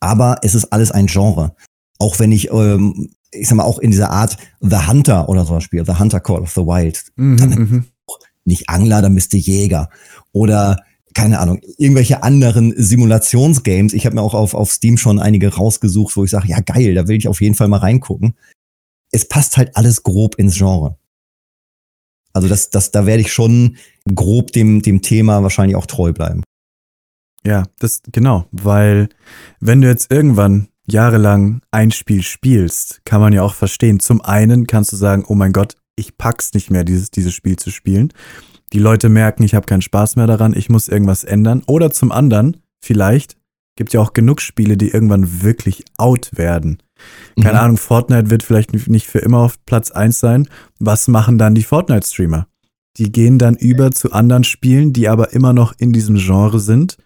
[SPEAKER 2] Aber es ist alles ein Genre. Auch wenn ich, ähm, ich sag mal, auch in dieser Art The Hunter oder sowas spiele, The Hunter Call of the Wild.
[SPEAKER 1] Mhm, mhm.
[SPEAKER 2] Nicht Angler, dann bist du Jäger. Oder keine Ahnung, irgendwelche anderen Simulationsgames. Ich habe mir auch auf, auf Steam schon einige rausgesucht, wo ich sage, ja geil, da will ich auf jeden Fall mal reingucken. Es passt halt alles grob ins Genre. Also das, das, da werde ich schon grob dem, dem Thema wahrscheinlich auch treu bleiben.
[SPEAKER 1] Ja, das genau, weil wenn du jetzt irgendwann jahrelang ein Spiel spielst, kann man ja auch verstehen. Zum einen kannst du sagen, oh mein Gott, ich pack's nicht mehr, dieses, dieses Spiel zu spielen. Die Leute merken, ich habe keinen Spaß mehr daran, ich muss irgendwas ändern. Oder zum anderen, vielleicht gibt ja auch genug Spiele, die irgendwann wirklich out werden. Keine mhm. Ahnung, Fortnite wird vielleicht nicht für immer auf Platz eins sein. Was machen dann die Fortnite-Streamer? Die gehen dann über zu anderen Spielen, die aber immer noch in diesem Genre sind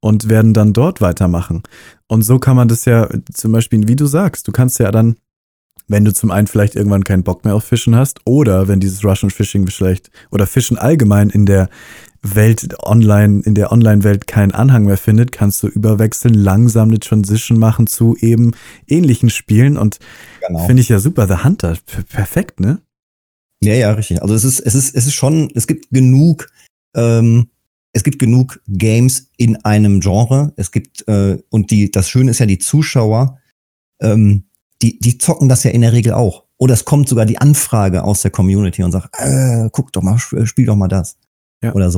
[SPEAKER 1] und werden dann dort weitermachen. Und so kann man das ja zum Beispiel, wie du sagst, du kannst ja dann, wenn du zum einen vielleicht irgendwann keinen Bock mehr auf Fischen hast oder wenn dieses Russian Fishing vielleicht oder Fischen allgemein in der Welt online, in der Online-Welt keinen Anhang mehr findet, kannst du überwechseln, langsam eine Transition machen zu eben ähnlichen Spielen und genau. finde ich ja super. The Hunter, perfekt, ne?
[SPEAKER 2] Ja, ja, richtig. Also es ist, es ist, es ist schon, es gibt genug, ähm, es gibt genug Games in einem Genre. Es gibt, äh, und die, das Schöne ist ja, die Zuschauer, ähm, die, die zocken das ja in der Regel auch. Oder es kommt sogar die Anfrage aus der Community und sagt, äh, guck doch mal, spiel doch mal das ja. oder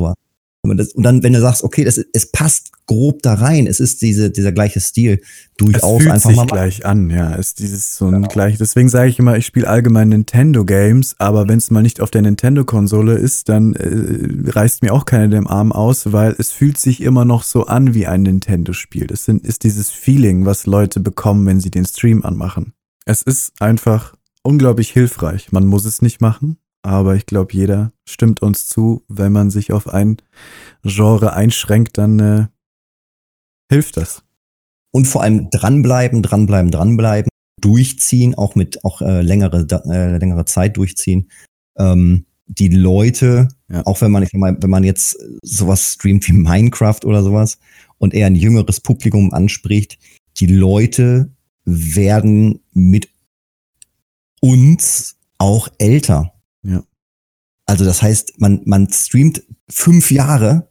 [SPEAKER 2] so. Und, dann, wenn du sagst, okay, das, es passt grob da rein, es ist diese, dieser gleiche Stil, durchaus
[SPEAKER 1] es
[SPEAKER 2] einfach
[SPEAKER 1] sich
[SPEAKER 2] mal.
[SPEAKER 1] gleich an, ja. Es ist dieses so ein genau. gleich. Deswegen sage ich immer, ich spiele allgemein Nintendo Games, aber wenn es mal nicht auf der Nintendo-Konsole ist, dann äh, reißt mir auch keiner den Arm aus, weil es fühlt sich immer noch so an wie ein Nintendo-Spiel. Das sind, ist dieses Feeling, was Leute bekommen, wenn sie den Stream anmachen. Es ist einfach unglaublich hilfreich. Man muss es nicht machen, aber ich glaube, jeder stimmt uns zu, wenn man sich auf ein Genre einschränkt, dann äh, hilft das.
[SPEAKER 2] Und vor allem dranbleiben, dranbleiben, dranbleiben, durchziehen, auch mit auch äh, längere, äh, längere Zeit durchziehen. Ähm, die Leute, ja. auch wenn man, ich meine, wenn man jetzt sowas streamt wie Minecraft oder sowas und eher ein jüngeres Publikum anspricht, die Leute werden mit uns auch älter.
[SPEAKER 1] Ja.
[SPEAKER 2] Also das heißt, man, man streamt fünf Jahre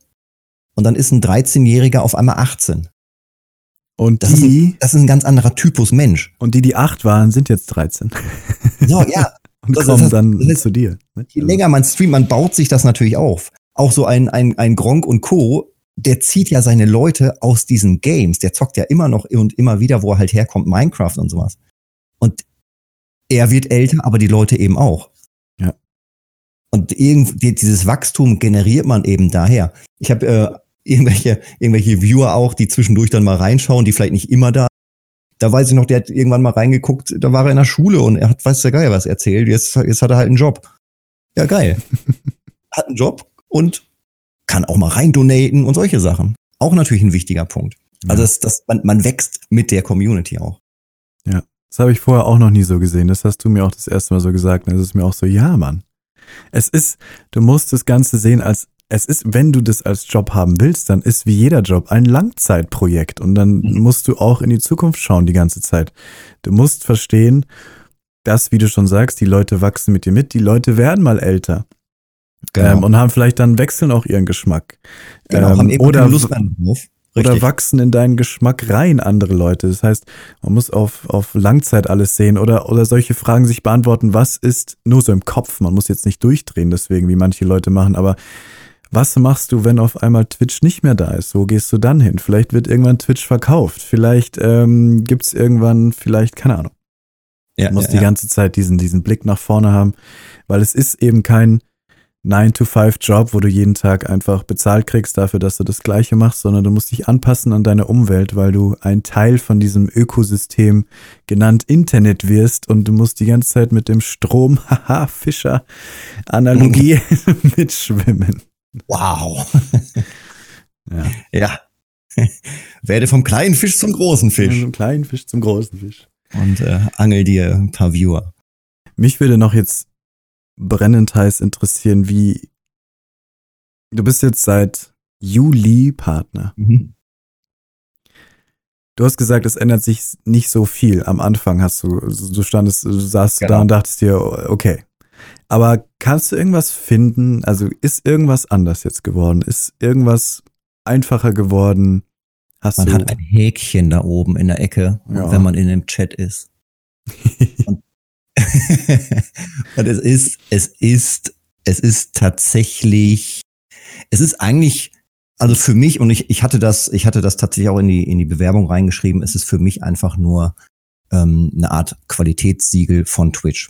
[SPEAKER 2] und dann ist ein 13-Jähriger auf einmal 18.
[SPEAKER 1] Und
[SPEAKER 2] das, die, ist ein, das ist ein ganz anderer Typus Mensch.
[SPEAKER 1] Und die, die acht waren, sind jetzt 13.
[SPEAKER 2] So, ja. <laughs>
[SPEAKER 1] und das, kommen das, dann das zu dir.
[SPEAKER 2] Ne? Je länger man streamt, man baut sich das natürlich auf. Auch so ein, ein, ein Gronk und Co., der zieht ja seine Leute aus diesen Games. Der zockt ja immer noch und immer wieder, wo er halt herkommt, Minecraft und sowas. Und er wird älter, aber die Leute eben auch. Und irgendwie dieses Wachstum generiert man eben daher. Ich habe äh, irgendwelche, irgendwelche Viewer auch, die zwischendurch dann mal reinschauen, die vielleicht nicht immer da. Da weiß ich noch, der hat irgendwann mal reingeguckt, da war er in der Schule und er hat, weiß der Geil, was erzählt. Jetzt, jetzt hat er halt einen Job. Ja, geil. <laughs> hat einen Job und kann auch mal reindonaten und solche Sachen. Auch natürlich ein wichtiger Punkt. Also ja. das, das, man, man wächst mit der Community auch.
[SPEAKER 1] Ja, das habe ich vorher auch noch nie so gesehen. Das hast du mir auch das erste Mal so gesagt. Das ist mir auch so, ja, Mann. Es ist, du musst das Ganze sehen als, es ist, wenn du das als Job haben willst, dann ist wie jeder Job ein Langzeitprojekt und dann mhm. musst du auch in die Zukunft schauen die ganze Zeit. Du musst verstehen, dass, wie du schon sagst, die Leute wachsen mit dir mit, die Leute werden mal älter. Genau. Ähm, und haben vielleicht dann wechseln auch ihren Geschmack.
[SPEAKER 2] Genau, ähm, haben eben
[SPEAKER 1] oder,
[SPEAKER 2] Lust an Beruf.
[SPEAKER 1] Richtig. Oder wachsen in deinen Geschmack rein andere Leute. Das heißt, man muss auf, auf Langzeit alles sehen oder, oder solche Fragen sich beantworten, was ist nur so im Kopf. Man muss jetzt nicht durchdrehen, deswegen, wie manche Leute machen, aber was machst du, wenn auf einmal Twitch nicht mehr da ist? Wo gehst du dann hin? Vielleicht wird irgendwann Twitch verkauft. Vielleicht ähm, gibt es irgendwann, vielleicht, keine Ahnung. Ja, du musst ja, die ganze Zeit diesen, diesen Blick nach vorne haben, weil es ist eben kein 9-to-5-Job, wo du jeden Tag einfach bezahlt kriegst dafür, dass du das Gleiche machst, sondern du musst dich anpassen an deine Umwelt, weil du ein Teil von diesem Ökosystem genannt Internet wirst und du musst die ganze Zeit mit dem Strom, <laughs> haha, Fischer, Analogie <laughs> mitschwimmen.
[SPEAKER 2] Wow. <laughs> ja. ja. Werde vom kleinen Fisch zum großen Fisch.
[SPEAKER 1] Vom kleinen Fisch zum großen Fisch.
[SPEAKER 2] Und äh, angel dir ein paar Viewer.
[SPEAKER 1] Mich würde noch jetzt brennend heiß interessieren, wie du bist jetzt seit Juli Partner. Mhm. Du hast gesagt, es ändert sich nicht so viel. Am Anfang hast du, du standest, du saßt genau. da und dachtest dir, okay. Aber kannst du irgendwas finden? Also ist irgendwas anders jetzt geworden? Ist irgendwas einfacher geworden?
[SPEAKER 2] Hast man hat ein Häkchen da oben in der Ecke, ja. wenn man in dem Chat ist. und <laughs> <laughs> und es ist, es ist, es ist tatsächlich, es ist eigentlich, also für mich, und ich, ich hatte das, ich hatte das tatsächlich auch in die, in die Bewerbung reingeschrieben, es ist für mich einfach nur ähm, eine Art Qualitätssiegel von Twitch.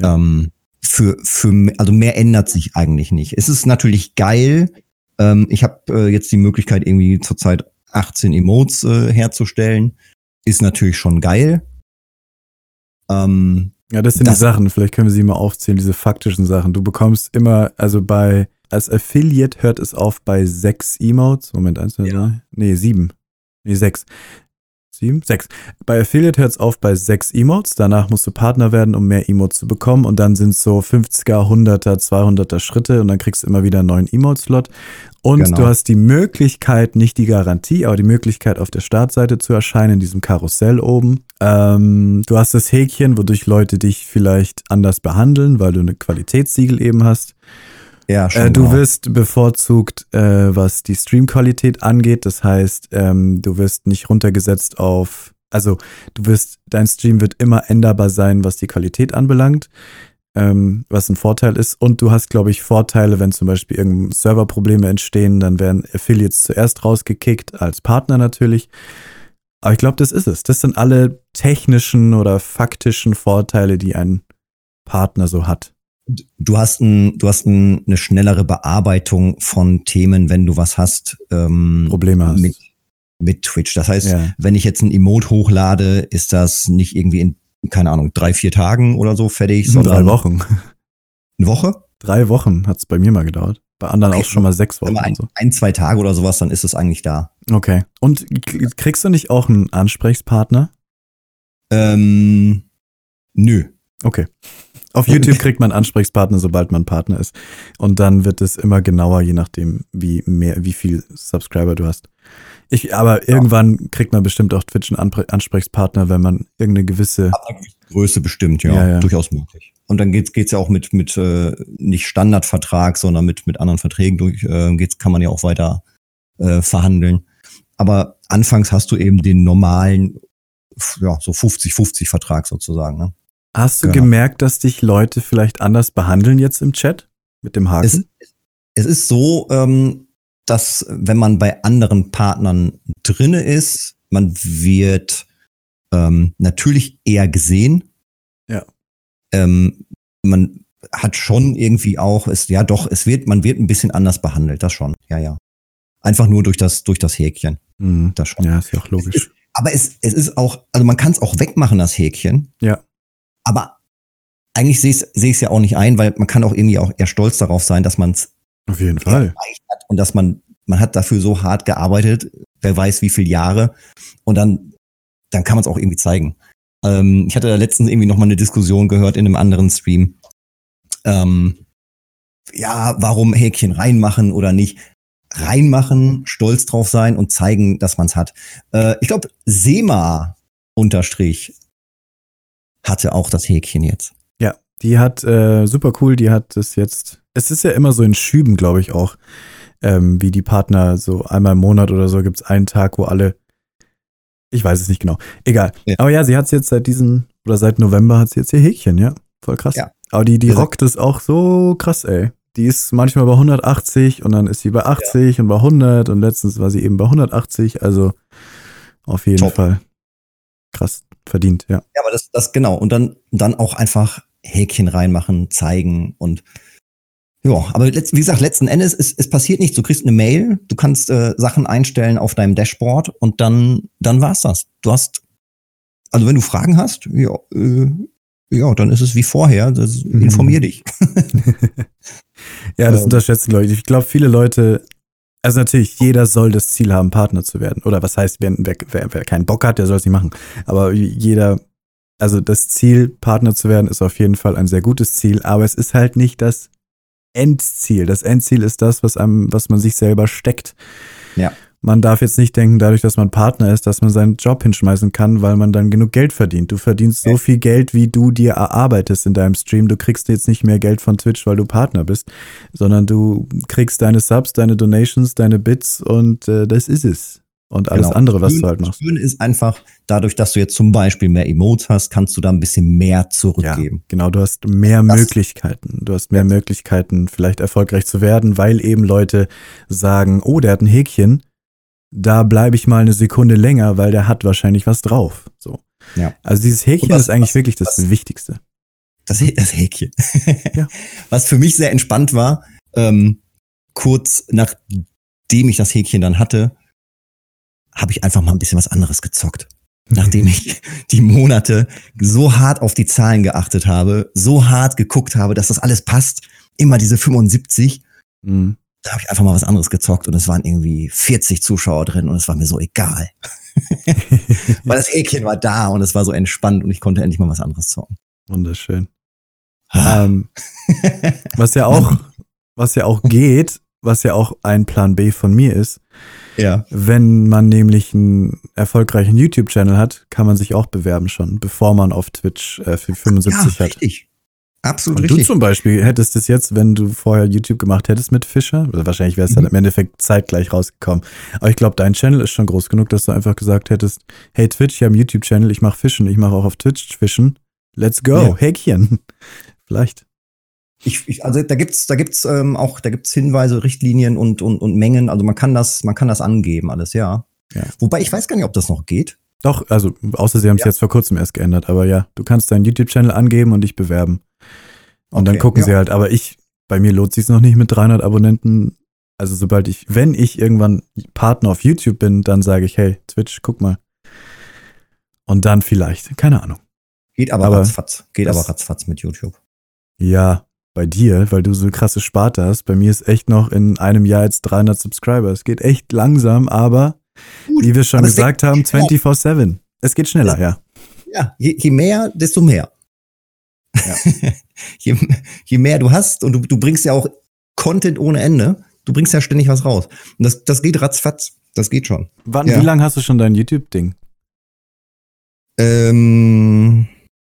[SPEAKER 2] Ja. Ähm, für, für, also mehr ändert sich eigentlich nicht. Es ist natürlich geil. Ähm, ich habe äh, jetzt die Möglichkeit, irgendwie zurzeit 18 Emotes äh, herzustellen. Ist natürlich schon geil.
[SPEAKER 1] Ähm, ja, das sind das die Sachen. Vielleicht können wir sie mal aufzählen, diese faktischen Sachen. Du bekommst immer, also bei, als Affiliate hört es auf bei sechs Emotes. Moment, eins, zwei, ja. drei. Nee, sieben. Nee, sechs. Sieben? Sechs. Bei Affiliate hört es auf bei sechs Emotes. Danach musst du Partner werden, um mehr Emotes zu bekommen. Und dann sind es so 50er, 100er, 200er Schritte. Und dann kriegst du immer wieder einen neuen Emote-Slot. Und genau. du hast die Möglichkeit, nicht die Garantie, aber die Möglichkeit, auf der Startseite zu erscheinen, in diesem Karussell oben. Ähm, du hast das Häkchen, wodurch Leute dich vielleicht anders behandeln, weil du eine Qualitätssiegel eben hast. Ja, schon. Äh, du genau. wirst bevorzugt, äh, was die Streamqualität angeht. Das heißt, ähm, du wirst nicht runtergesetzt auf, also du wirst, dein Stream wird immer änderbar sein, was die Qualität anbelangt, ähm, was ein Vorteil ist. Und du hast, glaube ich, Vorteile, wenn zum Beispiel irgendein Serverprobleme entstehen, dann werden Affiliates zuerst rausgekickt, als Partner natürlich. Aber ich glaube, das ist es. Das sind alle technischen oder faktischen Vorteile, die ein Partner so hat
[SPEAKER 2] du hast, ein, du hast ein, eine schnellere Bearbeitung von Themen, wenn du was hast.
[SPEAKER 1] Ähm, Probleme hast.
[SPEAKER 2] Mit, mit Twitch. Das heißt, ja. wenn ich jetzt ein Emote hochlade, ist das nicht irgendwie in, keine Ahnung, drei, vier Tagen oder so fertig,
[SPEAKER 1] sondern. Drei Wochen.
[SPEAKER 2] Eine Woche?
[SPEAKER 1] Drei Wochen hat es bei mir mal gedauert. Bei anderen okay. auch schon mal sechs Wochen.
[SPEAKER 2] Ein, so. ein, zwei Tage oder sowas, dann ist es eigentlich da.
[SPEAKER 1] Okay. Und kriegst du nicht auch einen Ansprechpartner?
[SPEAKER 2] Ähm, nö.
[SPEAKER 1] Okay. Auf <laughs> YouTube kriegt man Ansprechpartner, sobald man Partner ist. Und dann wird es immer genauer, je nachdem, wie mehr, wie viel Subscriber du hast. Ich, aber irgendwann kriegt man bestimmt auch Twitch einen Ansprechpartner, wenn man irgendeine gewisse
[SPEAKER 2] Größe bestimmt, ja, ja, ja, durchaus möglich. Und dann geht's geht's ja auch mit mit äh, nicht Standardvertrag, sondern mit mit anderen Verträgen durch äh, geht's kann man ja auch weiter äh, verhandeln. Aber anfangs hast du eben den normalen ja, so 50-50 Vertrag sozusagen, ne?
[SPEAKER 1] Hast du genau. gemerkt, dass dich Leute vielleicht anders behandeln jetzt im Chat mit dem Haken?
[SPEAKER 2] Es, es ist so, ähm, dass wenn man bei anderen Partnern drinne ist, man wird ähm, natürlich eher gesehen.
[SPEAKER 1] Ja.
[SPEAKER 2] Ähm, man hat schon irgendwie auch, es, ja doch, es wird, man wird ein bisschen anders behandelt, das schon, ja, ja. Einfach nur durch das, durch das Häkchen.
[SPEAKER 1] Mhm. Das schon. Ja, ist ja auch logisch.
[SPEAKER 2] Es ist, aber es, es ist auch, also man kann es auch wegmachen, das Häkchen.
[SPEAKER 1] Ja.
[SPEAKER 2] Aber eigentlich sehe ich es ja auch nicht ein, weil man kann auch irgendwie auch eher stolz darauf sein, dass man es
[SPEAKER 1] auf jeden Fall
[SPEAKER 2] hat und dass man man hat dafür so hart gearbeitet, wer weiß wie viele Jahre und dann dann kann man es auch irgendwie zeigen. Ähm, ich hatte da letztens irgendwie noch mal eine Diskussion gehört in einem anderen Stream. Ähm, ja, warum Häkchen reinmachen oder nicht? Reinmachen, stolz drauf sein und zeigen, dass man es hat. Äh, ich glaube, Sema unterstrich hatte auch das Häkchen jetzt.
[SPEAKER 1] Ja, die hat äh, super cool, die hat es jetzt. Es ist ja immer so in Schüben, glaube ich auch, ähm, wie die Partner so einmal im Monat oder so gibt es einen Tag, wo alle. Ich weiß es nicht genau. Egal. Ja. Aber ja, sie hat es jetzt seit diesem oder seit November hat sie jetzt ihr Häkchen, ja. Voll krass. Ja. Aber die, die ja. rockt es auch so krass, ey. Die ist manchmal bei 180 und dann ist sie bei 80 ja. und bei 100 und letztens war sie eben bei 180. Also auf jeden Top. Fall krass. Verdient, ja.
[SPEAKER 2] Ja, aber das, das genau. Und dann, dann auch einfach Häkchen reinmachen, zeigen und ja, aber letzt, wie gesagt, letzten Endes, es, es passiert nichts. Du kriegst eine Mail, du kannst äh, Sachen einstellen auf deinem Dashboard und dann, dann war's das. Du hast, also wenn du Fragen hast, ja, äh, ja, dann ist es wie vorher. Das,
[SPEAKER 1] Mhm.
[SPEAKER 2] informier dich. <laughs> <laughs>
[SPEAKER 1] Ja, das
[SPEAKER 2] Ähm.
[SPEAKER 1] unterschätzen Leute. Ich glaube, viele Leute, also natürlich, jeder soll das Ziel haben, Partner zu werden. Oder was heißt, wer, wer, wer, keinen Bock hat, der soll es nicht machen. Aber jeder, also das Ziel, Partner zu werden, ist auf jeden Fall ein sehr gutes Ziel, aber es ist halt nicht das Endziel. Das Endziel ist das, was einem, was man sich selber steckt.
[SPEAKER 2] Ja.
[SPEAKER 1] Man darf jetzt nicht denken, dadurch, dass man Partner ist, dass man seinen Job hinschmeißen kann, weil man dann genug Geld verdient. Du verdienst so
[SPEAKER 2] Ja.
[SPEAKER 1] viel Geld, wie du dir erarbeitest in deinem Stream. Du kriegst jetzt nicht mehr Geld von Twitch, weil du Partner bist, sondern du kriegst deine Subs, deine Donations, deine Bits und äh, das ist es. Und alles
[SPEAKER 2] Genau.
[SPEAKER 1] andere, was
[SPEAKER 2] Schön-
[SPEAKER 1] du halt machst.
[SPEAKER 2] Schön ist einfach, dadurch, dass du jetzt zum Beispiel mehr Emotes hast, kannst du da ein bisschen mehr
[SPEAKER 1] Ja,
[SPEAKER 2] zurückgeben.
[SPEAKER 1] genau, du hast mehr
[SPEAKER 2] Das-
[SPEAKER 1] Möglichkeiten. Du hast mehr Möglichkeiten, vielleicht erfolgreich zu werden, weil eben Leute sagen, oh, der hat ein Häkchen, da bleibe ich mal eine Sekunde länger, weil der hat wahrscheinlich was drauf. So.
[SPEAKER 2] Ja.
[SPEAKER 1] Also dieses Häkchen
[SPEAKER 2] was-
[SPEAKER 1] ist eigentlich
[SPEAKER 2] was-
[SPEAKER 1] wirklich das
[SPEAKER 2] was-
[SPEAKER 1] Wichtigste.
[SPEAKER 2] Das, das Häkchen. <laughs>
[SPEAKER 1] Ja.
[SPEAKER 2] Was für mich sehr entspannt war, ähm, kurz nachdem ich das Häkchen dann hatte, habe ich einfach mal ein bisschen was anderes gezockt. Nachdem ich die Monate so hart auf die Zahlen geachtet habe, so hart geguckt habe, dass das alles passt, immer diese 75,
[SPEAKER 1] Mhm.
[SPEAKER 2] Da habe ich einfach mal was anderes gezockt und es waren irgendwie 40 Zuschauer drin und es war mir so egal. <laughs> <laughs> Weil das Häkchen war da und es war so entspannt und ich konnte endlich mal was anderes zocken.
[SPEAKER 1] Wunderschön.
[SPEAKER 2] Ah.
[SPEAKER 1] Ähm, <laughs> was ja auch, was ja auch geht, was ja auch ein Plan B von mir ist,
[SPEAKER 2] ja.
[SPEAKER 1] wenn man nämlich einen erfolgreichen YouTube-Channel hat, kann man sich auch bewerben schon, bevor man auf Twitch äh, für 75
[SPEAKER 2] ja,
[SPEAKER 1] hat.
[SPEAKER 2] richtig. Absolut
[SPEAKER 1] Und du
[SPEAKER 2] richtig.
[SPEAKER 1] zum Beispiel hättest es jetzt, wenn du vorher YouTube gemacht hättest mit Fischer, oder wahrscheinlich wäre es dann
[SPEAKER 2] Mhm.
[SPEAKER 1] im Endeffekt zeitgleich rausgekommen. Aber ich glaube, dein Channel ist schon groß genug, dass du einfach gesagt hättest, hey Twitch, ich habe einen YouTube-Channel, ich mache Fischen, ich mache auch auf Twitch Fischen. Let's go,
[SPEAKER 2] Ja.
[SPEAKER 1] Häkchen. <laughs> Vielleicht.
[SPEAKER 2] Ich, ich, also da gibt's, da gibt's ähm, auch, da gibt's Hinweise, Richtlinien und, und, und Mengen. Also man kann das, man kann das angeben, alles, ja.
[SPEAKER 1] Ja.
[SPEAKER 2] Wobei ich weiß gar nicht, ob das noch geht.
[SPEAKER 1] Doch, also außer sie haben es
[SPEAKER 2] Ja.
[SPEAKER 1] jetzt vor kurzem erst geändert, aber ja, du kannst deinen YouTube-Channel angeben und dich bewerben. Und dann
[SPEAKER 2] Okay,
[SPEAKER 1] gucken
[SPEAKER 2] ja.
[SPEAKER 1] sie halt, aber ich, bei mir lohnt sich noch nicht mit 300 Abonnenten. Also sobald ich, wenn ich irgendwann Partner auf YouTube bin, dann sage ich, hey, Twitch, guck mal. Und dann vielleicht, keine Ahnung.
[SPEAKER 2] Geht aber,
[SPEAKER 1] Aber
[SPEAKER 2] ratzfatz. Geht aber ratzfatz mit YouTube.
[SPEAKER 1] Ja, bei dir, weil du so krasse Sparte hast. Bei mir ist echt noch in einem Jahr jetzt 300 Subscriber. Es geht echt langsam, aber
[SPEAKER 2] Gut,
[SPEAKER 1] wie wir schon gesagt haben,
[SPEAKER 2] schneller.
[SPEAKER 1] 24-7. Es geht schneller, ja.
[SPEAKER 2] Ja, je, je mehr, desto mehr.
[SPEAKER 1] Ja. <laughs>
[SPEAKER 2] je, je mehr du hast und du, du bringst ja auch Content ohne Ende. Du bringst ja ständig was raus. Und das, das geht ratzfatz. Das geht schon.
[SPEAKER 1] Wann,
[SPEAKER 2] Ja.
[SPEAKER 1] Wie lange hast du schon dein YouTube-Ding?
[SPEAKER 2] Ähm,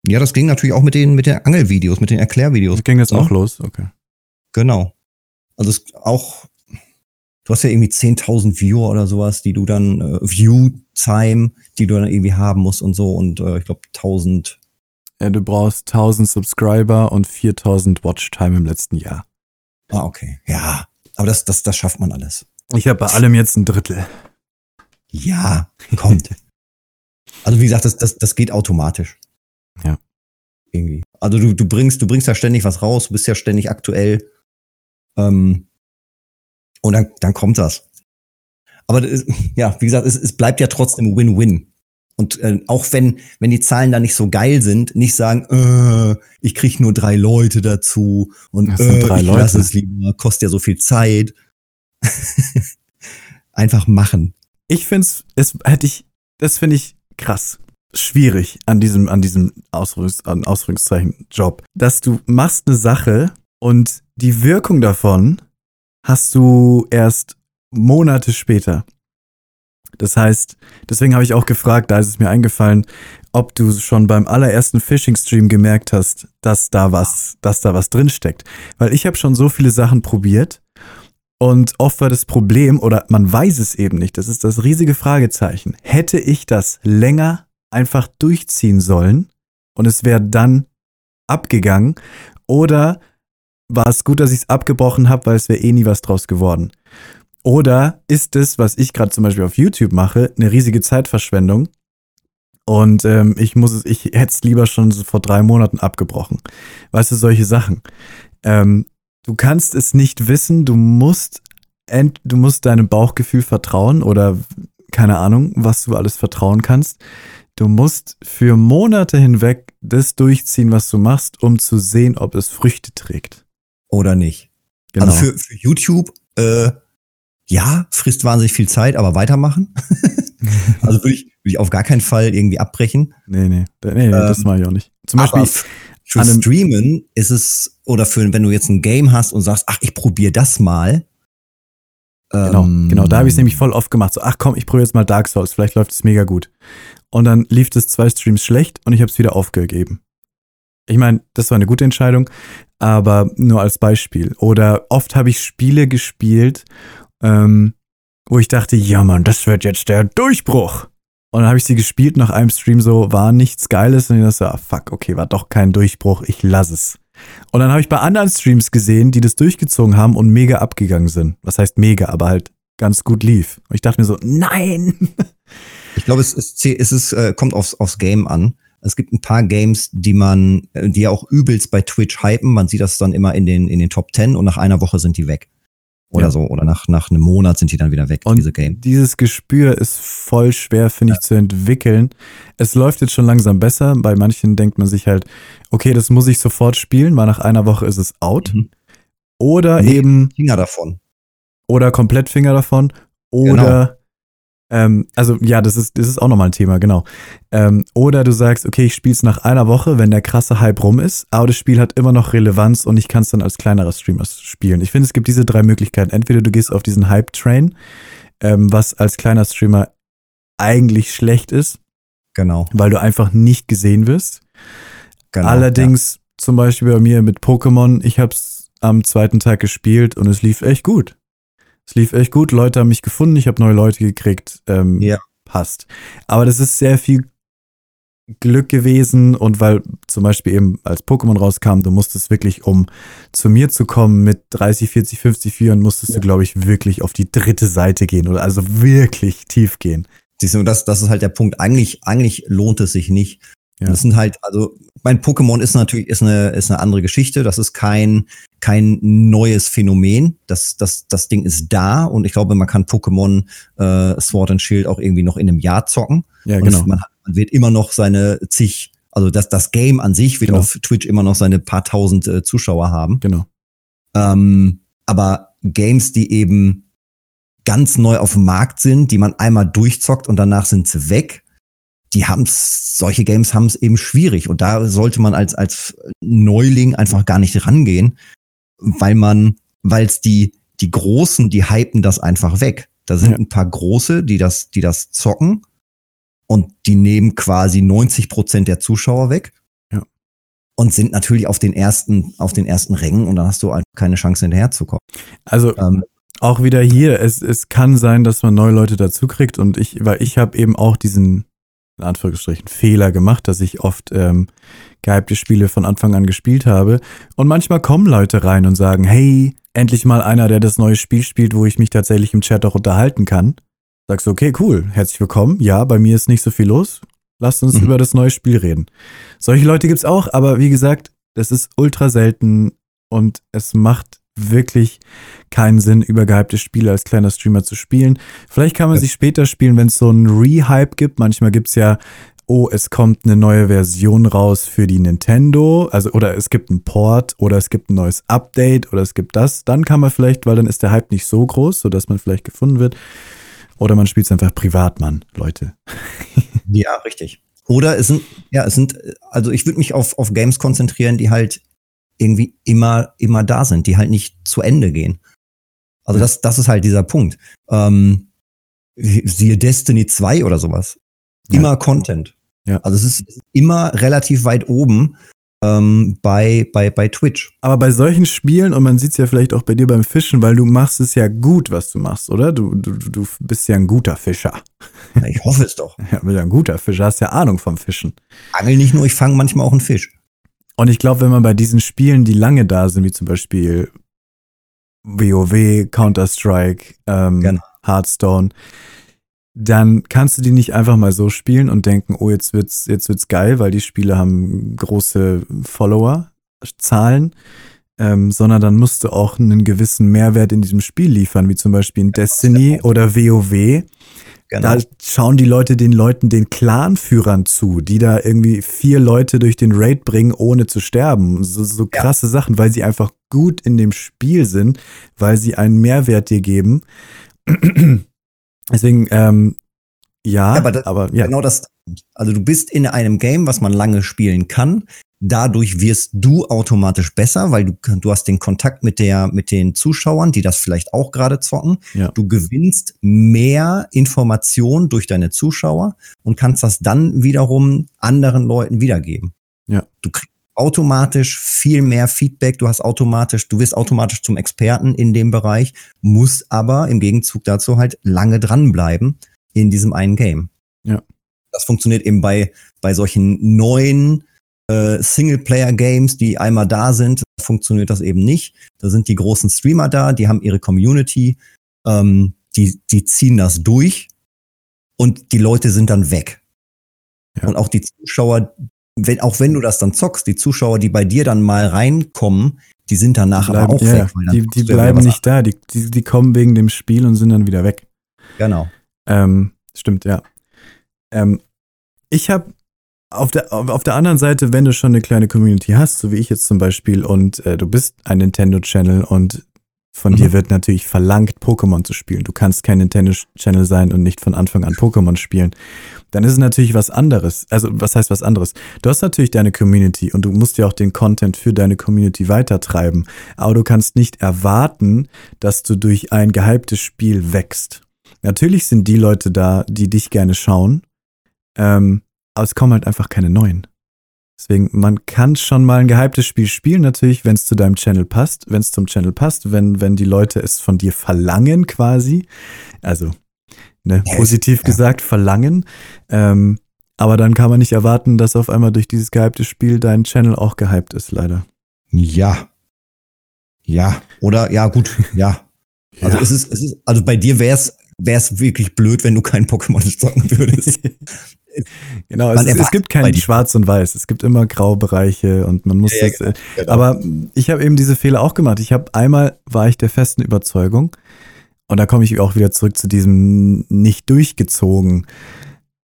[SPEAKER 2] ja, das ging natürlich auch mit den, mit den Angelvideos, mit den Erklärvideos.
[SPEAKER 1] Das ging jetzt
[SPEAKER 2] Ja.
[SPEAKER 1] auch los, okay.
[SPEAKER 2] Genau. Also es auch, du hast ja irgendwie 10.000 Viewer oder sowas, die du dann, äh, View-Time, die du dann irgendwie haben musst und so und äh, ich glaube 1000.
[SPEAKER 1] Ja, du brauchst 1000 Subscriber und 4000 Watchtime im letzten Jahr.
[SPEAKER 2] Ah, okay. Ja, aber das, das, das schafft man alles.
[SPEAKER 1] Ich habe bei allem jetzt ein Drittel.
[SPEAKER 2] Ja, kommt. <laughs> also wie gesagt, das, das, das geht automatisch.
[SPEAKER 1] Ja.
[SPEAKER 2] Irgendwie. Also du, du bringst, du bringst ja ständig was raus, du bist ja ständig aktuell. Ähm, und dann, dann kommt das. Aber ist, ja, wie gesagt, es, es bleibt ja trotzdem Win-Win. Und äh, auch wenn, wenn die Zahlen da nicht so geil sind, nicht sagen, äh, ich krieg nur drei Leute dazu und
[SPEAKER 1] Das
[SPEAKER 2] äh,
[SPEAKER 1] drei
[SPEAKER 2] ich
[SPEAKER 1] Leute.
[SPEAKER 2] lass es lieber, kostet ja so viel Zeit. <laughs> Einfach machen.
[SPEAKER 1] Ich find's, es hätte ich, das finde ich krass. Schwierig an diesem, an diesem Ausführungs, an Ausführungszeichen Job. Dass du machst eine Sache und die Wirkung davon hast du erst Monate später. Das heißt, deswegen habe ich auch gefragt, da ist es mir eingefallen, ob du schon beim allerersten Phishing-Stream gemerkt hast, dass da was, dass da was drinsteckt. Weil ich habe schon so viele Sachen probiert und oft war das Problem, oder man weiß es eben nicht, das ist das riesige Fragezeichen. Hätte ich das länger einfach durchziehen sollen und es wäre dann abgegangen, oder war es gut, dass ich es abgebrochen habe, weil es wäre eh nie was draus geworden? Oder ist es, was ich gerade zum Beispiel auf YouTube mache, eine riesige Zeitverschwendung? Und ähm, ich muss es, ich hätte es lieber schon vor drei Monaten abgebrochen. Weißt du, solche Sachen. Ähm, du kannst es nicht wissen, du musst, du musst deinem Bauchgefühl vertrauen oder keine Ahnung, was du alles vertrauen kannst. Du musst für Monate hinweg das durchziehen, was du machst, um zu sehen, ob es Früchte trägt.
[SPEAKER 2] Oder nicht.
[SPEAKER 1] Genau.
[SPEAKER 2] Also für, für YouTube, äh, ja, frisst wahnsinnig viel Zeit, aber weitermachen. <laughs> also würde ich, würde ich auf gar keinen Fall irgendwie abbrechen.
[SPEAKER 1] nee, nee, nee, nee das
[SPEAKER 2] Ähm,
[SPEAKER 1] mache ich auch nicht. Zum Beispiel,
[SPEAKER 2] für Streamen ist es, oder für, wenn du jetzt ein Game hast und sagst, ach, ich probiere das mal.
[SPEAKER 1] Genau,
[SPEAKER 2] ähm,
[SPEAKER 1] genau. Da habe ich es nämlich voll oft gemacht. So, ach komm, ich probiere jetzt mal Dark Souls, vielleicht läuft es mega gut. Und dann lief es zwei Streams schlecht und ich habe es wieder aufgegeben. Ich meine, das war eine gute Entscheidung, aber nur als Beispiel. Oder oft habe ich Spiele gespielt, ähm, wo ich dachte, ja Mann, das wird jetzt der Durchbruch. Und dann habe ich sie gespielt nach einem Stream so, war nichts Geiles. Und ich dachte, ah, fuck, okay, war doch kein Durchbruch, ich lass es. Und dann habe ich bei anderen Streams gesehen, die das durchgezogen haben und mega abgegangen sind. Was heißt mega, aber halt ganz gut lief. Und ich dachte mir so, nein! <laughs>
[SPEAKER 2] Ich glaube, es, zäh- es ist, äh, kommt aufs, aufs Game an. Es gibt ein paar Games, die man, äh, die ja auch übelst bei Twitch hypen. Man sieht das dann immer in den, in den Top 10 und nach einer Woche sind die weg. Oder
[SPEAKER 1] Ja.
[SPEAKER 2] so. Oder nach, nach einem Monat sind die dann wieder weg,
[SPEAKER 1] Und
[SPEAKER 2] diese Game.
[SPEAKER 1] dieses Gespür ist voll schwer, finde ich, zu entwickeln. Es läuft jetzt schon langsam besser. Bei manchen denkt man sich halt, okay, das muss ich sofort spielen, weil nach einer Woche ist es out.
[SPEAKER 2] Mhm.
[SPEAKER 1] Oder
[SPEAKER 2] Nee.
[SPEAKER 1] eben,
[SPEAKER 2] Finger davon.
[SPEAKER 1] oder komplett Finger davon. Oder, ähm, also ja, das ist, das ist auch nochmal ein Thema, genau. Ähm, oder du sagst, okay, ich spiele es nach einer Woche, wenn der krasse Hype rum ist, aber das Spiel hat immer noch Relevanz und ich kann es dann als kleinerer Streamer spielen. Ich finde, es gibt diese drei Möglichkeiten. Entweder du gehst auf diesen Hype-Train, ähm, was als kleiner Streamer eigentlich schlecht ist,
[SPEAKER 2] Genau.
[SPEAKER 1] weil du einfach nicht gesehen wirst.
[SPEAKER 2] genau
[SPEAKER 1] Allerdings zum Beispiel bei mir mit Pokémon, ich habe es am zweiten Tag gespielt und es lief echt gut. Es lief echt gut, Leute haben mich gefunden, ich habe neue Leute gekriegt, ähm,
[SPEAKER 2] Ja.
[SPEAKER 1] passt. Aber das ist sehr viel Glück gewesen und weil zum Beispiel eben als Pokémon rauskam, du musstest wirklich, um zu mir zu kommen mit 30, 40, 50 Vieren, musstest du, glaube ich, wirklich auf die dritte Seite gehen oder also wirklich tief gehen.
[SPEAKER 2] Siehst du, das, das ist halt der Punkt. Eigentlich, eigentlich lohnt es sich nicht.
[SPEAKER 1] Ja.
[SPEAKER 2] Das sind halt, also mein Pokémon ist natürlich ist eine, ist eine andere Geschichte. Das ist kein, kein neues Phänomen. Das, das, das Ding ist da und ich glaube, man kann Pokémon äh, Sword and Shield auch irgendwie noch in einem Jahr zocken.
[SPEAKER 1] Ja, genau.
[SPEAKER 2] man, man wird immer noch seine zig, also das, das Game an sich wird
[SPEAKER 1] Genau.
[SPEAKER 2] auf Twitch immer noch seine paar tausend äh, Zuschauer haben.
[SPEAKER 1] Genau.
[SPEAKER 2] Ähm, aber Games, die eben ganz neu auf dem Markt sind, die man einmal durchzockt und danach sind sie weg, die haben's, solche Games haben es eben schwierig. Und da sollte man als, als Neuling einfach gar nicht rangehen, weil man, weil es die, die Großen, die hypen das einfach weg. Da sind
[SPEAKER 1] Ja.
[SPEAKER 2] ein paar Große, die das, die das zocken und die nehmen quasi 90 Prozent der Zuschauer weg.
[SPEAKER 1] Ja.
[SPEAKER 2] Und sind natürlich auf den ersten, auf den ersten Rängen und dann hast du einfach keine Chance hinterherzukommen.
[SPEAKER 1] Also
[SPEAKER 2] Ähm,
[SPEAKER 1] auch wieder hier, es, es kann sein, dass man neue Leute dazu kriegt und ich, weil ich habe eben auch diesen, in Anführungsstrichen, Fehler gemacht, dass ich oft ähm, gehypte Spiele von Anfang an gespielt habe und manchmal kommen Leute rein und sagen, hey, endlich mal einer, der das neue Spiel spielt, wo ich mich tatsächlich im Chat auch unterhalten kann. Sagst du, okay, cool, herzlich willkommen. Ja, bei mir ist nicht so viel los. Lasst uns
[SPEAKER 2] Mhm.
[SPEAKER 1] über das neue Spiel reden. Solche Leute gibt's auch, aber wie gesagt, das ist ultra selten und es macht wirklich keinen Sinn, über gehypte Spiele als kleiner Streamer zu spielen. Vielleicht kann man sie später spielen, wenn es so einen Rehype gibt. Manchmal gibt's ja, oh, es kommt eine neue Version raus für die Nintendo, also oder es gibt einen Port oder es gibt ein neues Update oder es gibt das. Dann kann man vielleicht, weil dann ist der Hype nicht so groß, sodass man vielleicht gefunden wird. Oder man spielt es einfach privat, Mann, Leute. <laughs>
[SPEAKER 2] Ja, richtig. Oder es sind, ja, es sind, also ich würde mich auf, auf Games konzentrieren, die halt irgendwie immer, immer da sind, die halt nicht zu Ende gehen. Also das, das ist halt dieser Punkt. Ähm, siehe Destiny 2 oder sowas.
[SPEAKER 1] Ja.
[SPEAKER 2] Immer Content.
[SPEAKER 1] Ja.
[SPEAKER 2] Also es ist immer relativ weit oben ähm, bei, bei, bei Twitch.
[SPEAKER 1] Aber bei solchen Spielen, und man sieht es ja vielleicht auch bei dir beim Fischen, weil du machst es ja gut, was du machst, oder? Du, du, du bist ja ein guter Fischer.
[SPEAKER 2] Ich hoffe es doch. <laughs>
[SPEAKER 1] Ja, bist ja ein guter Fischer, hast ja Ahnung vom Fischen.
[SPEAKER 2] Angel nicht nur, ich fange manchmal auch einen Fisch.
[SPEAKER 1] Und ich glaube, wenn man bei diesen Spielen, die lange da sind, wie zum Beispiel WoW, Counter-Strike, ähm,
[SPEAKER 2] Genau.
[SPEAKER 1] Hearthstone, dann kannst du die nicht einfach mal so spielen und denken, oh, jetzt wird's, jetzt wird's geil, weil die Spiele haben große Follower-Zahlen, ähm, sondern dann musst du auch einen gewissen Mehrwert in diesem Spiel liefern, wie zum Beispiel in Destiny oder WoW. Genau. Da schauen die Leute den Leuten, den Clanführern zu, die da irgendwie vier Leute durch den Raid bringen, ohne zu sterben. So, so krasse ja. Sachen, weil sie einfach gut in dem Spiel sind, weil sie einen Mehrwert dir geben. <clears throat> Deswegen, ähm, ja,
[SPEAKER 2] ja aber, das, aber ja. genau das. Also du bist in einem Game, was man lange spielen kann. Dadurch wirst du automatisch besser, weil du, du hast den Kontakt mit der, mit den Zuschauern, die das vielleicht auch gerade zocken. Ja. Du gewinnst mehr Information durch deine Zuschauer und kannst das dann wiederum anderen Leuten wiedergeben.
[SPEAKER 1] Ja.
[SPEAKER 2] Du kriegst automatisch viel mehr Feedback, du hast automatisch, du wirst automatisch zum Experten in dem Bereich, musst aber im Gegenzug dazu halt lange dranbleiben in diesem einen Game.
[SPEAKER 1] Ja.
[SPEAKER 2] Das funktioniert eben bei, bei solchen neuen äh, Singleplayer-Games, die einmal da sind, funktioniert das eben nicht. Da sind die großen Streamer da, die haben ihre Community, ähm, die, die ziehen das durch und die Leute sind dann weg. Ja. Und auch die Zuschauer, wenn, auch wenn du das dann zockst, die Zuschauer, die bei dir dann mal reinkommen, die sind danach
[SPEAKER 1] bleiben,
[SPEAKER 2] aber auch
[SPEAKER 1] ja, weg. die die bleiben nicht da, die, die, die kommen wegen dem Spiel und sind dann wieder weg.
[SPEAKER 2] Genau.
[SPEAKER 1] Ähm, stimmt, ja. Ähm, ich habe auf der, auf der anderen Seite, wenn du schon eine kleine Community hast, so wie ich jetzt zum Beispiel, und äh, du bist ein Nintendo-Channel und von mhm. dir wird natürlich verlangt, Pokémon zu spielen. Du kannst kein Nintendo-Channel sein und nicht von Anfang an Pokémon spielen. Dann ist es natürlich was anderes. Also, was heißt was anderes? Du hast natürlich deine Community und du musst ja auch den Content für deine Community weitertreiben. Aber du kannst nicht erwarten, dass du durch ein gehyptes Spiel wächst. Natürlich sind die Leute da, die dich gerne schauen. Ähm, aber es kommen halt einfach keine neuen. Deswegen, man kann schon mal ein gehyptes Spiel spielen, natürlich, wenn es zu deinem Channel passt, wenn es zum Channel passt, wenn, wenn die Leute es von dir verlangen quasi. Also, ne, positiv ja. gesagt, verlangen. Ähm, aber dann kann man nicht erwarten, dass auf einmal durch dieses gehypte Spiel dein Channel auch gehypt ist, leider.
[SPEAKER 2] Ja. Ja. Oder, ja, gut, ja. <laughs> Also ja. es ist, es ist, also bei dir wäre es wäre es wirklich blöd, wenn du kein Pokémon zocken würdest. <laughs>
[SPEAKER 1] genau, es, es, gibt kein Schwarz und Weiß. Es gibt immer Graubereiche und man muss ja, das, äh, genau. Aber ich habe eben diese Fehler auch gemacht. Ich habe einmal war ich der festen Überzeugung und da komme ich auch wieder zurück zu diesem nicht durchgezogen.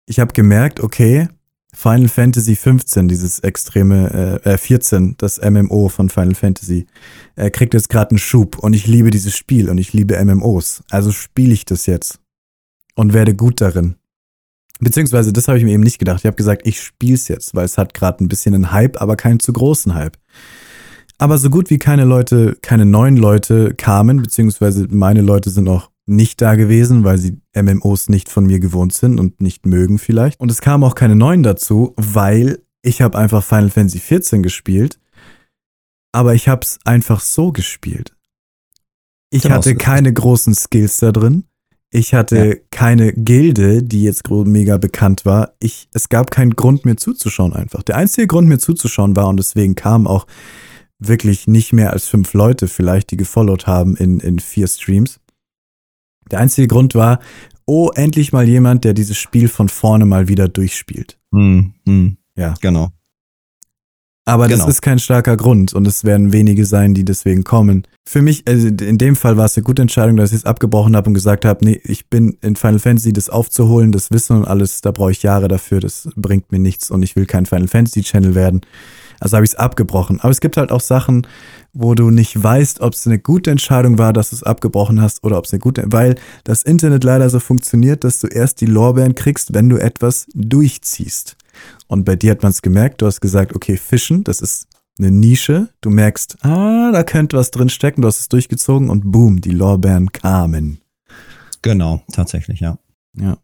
[SPEAKER 1] Ich habe gemerkt, okay, Final Fantasy 15, dieses extreme, äh, 14, äh, das MMO von Final Fantasy, äh, kriegt jetzt gerade einen Schub und ich liebe dieses Spiel und ich liebe MMOs. Also spiele ich das jetzt und werde gut darin. Beziehungsweise, das habe ich mir eben nicht gedacht. Ich habe gesagt, ich spiele es jetzt, weil es hat gerade ein bisschen einen Hype, aber keinen zu großen Hype. Aber so gut wie keine Leute, keine neuen Leute kamen, beziehungsweise meine Leute sind auch nicht da gewesen, weil sie MMOs nicht von mir gewohnt sind und nicht mögen vielleicht. Und es kamen auch keine neuen dazu, weil ich habe einfach Final Fantasy 14 gespielt, aber ich habe es einfach so gespielt. Ich genau, hatte keine großen Skills da drin. Ich hatte ja. keine Gilde, die jetzt mega bekannt war. Ich, es gab keinen Grund, mir zuzuschauen einfach. Der einzige Grund, mir zuzuschauen war, und deswegen kamen auch wirklich nicht mehr als fünf Leute vielleicht, die gefollowt haben in, in vier Streams. Der einzige Grund war, oh, endlich mal jemand, der dieses Spiel von vorne mal wieder durchspielt.
[SPEAKER 2] Hm, hm. Ja. Genau.
[SPEAKER 1] Aber genau. das ist kein starker Grund und es werden wenige sein, die deswegen kommen. Für mich, also in dem Fall war es eine gute Entscheidung, dass ich es abgebrochen habe und gesagt habe, nee, ich bin in Final Fantasy, das aufzuholen, das Wissen und alles, da brauche ich Jahre dafür, das bringt mir nichts und ich will kein Final Fantasy Channel werden. Also habe ich es abgebrochen. Aber es gibt halt auch Sachen, wo du nicht weißt, ob es eine gute Entscheidung war, dass du es abgebrochen hast oder ob es eine gute, weil das Internet leider so funktioniert, dass du erst die Lorbeeren kriegst, wenn du etwas durchziehst. Und bei dir hat man es gemerkt, du hast gesagt, okay, Fischen, das ist eine Nische. Du merkst, ah, da könnte was drin stecken, du hast es durchgezogen und boom, die Lorbeeren kamen.
[SPEAKER 2] Genau, tatsächlich, ja.
[SPEAKER 1] Ja.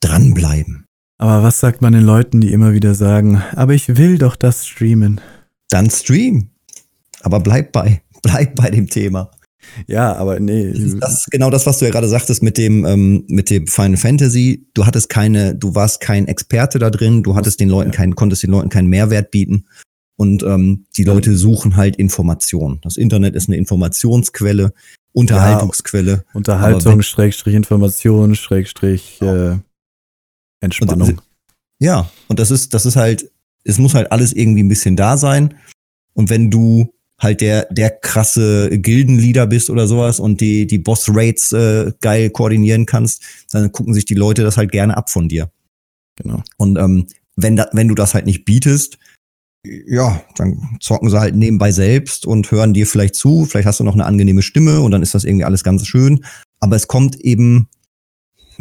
[SPEAKER 2] Dranbleiben.
[SPEAKER 1] Aber was sagt man den Leuten, die immer wieder sagen, aber ich will doch das streamen?
[SPEAKER 2] Dann stream. Aber bleib bei, bleib bei dem Thema.
[SPEAKER 1] Ja, aber nee.
[SPEAKER 2] Das ist das, genau das, was du ja gerade sagtest mit dem, ähm, mit dem Final Fantasy. Du hattest keine, du warst kein Experte da drin, du hattest den Leuten keinen, konntest den Leuten keinen Mehrwert bieten. Und ähm, die Leute suchen halt Informationen. Das Internet ist eine Informationsquelle. Unterhaltungsquelle.
[SPEAKER 1] Unterhaltung, wenn, Schrägstrich Information, Schrägstrich äh, Entspannung. Und,
[SPEAKER 2] ja, und das ist, das ist halt, es muss halt alles irgendwie ein bisschen da sein. Und wenn du halt der, der krasse Gildenleader bist oder sowas und die, die Boss-Rates äh, geil koordinieren kannst, dann gucken sich die Leute das halt gerne ab von dir.
[SPEAKER 1] Genau.
[SPEAKER 2] Und ähm, wenn, da, wenn du das halt nicht bietest, ja, dann zocken sie halt nebenbei selbst und hören dir vielleicht zu. Vielleicht hast du noch eine angenehme Stimme und dann ist das irgendwie alles ganz schön. Aber es kommt eben,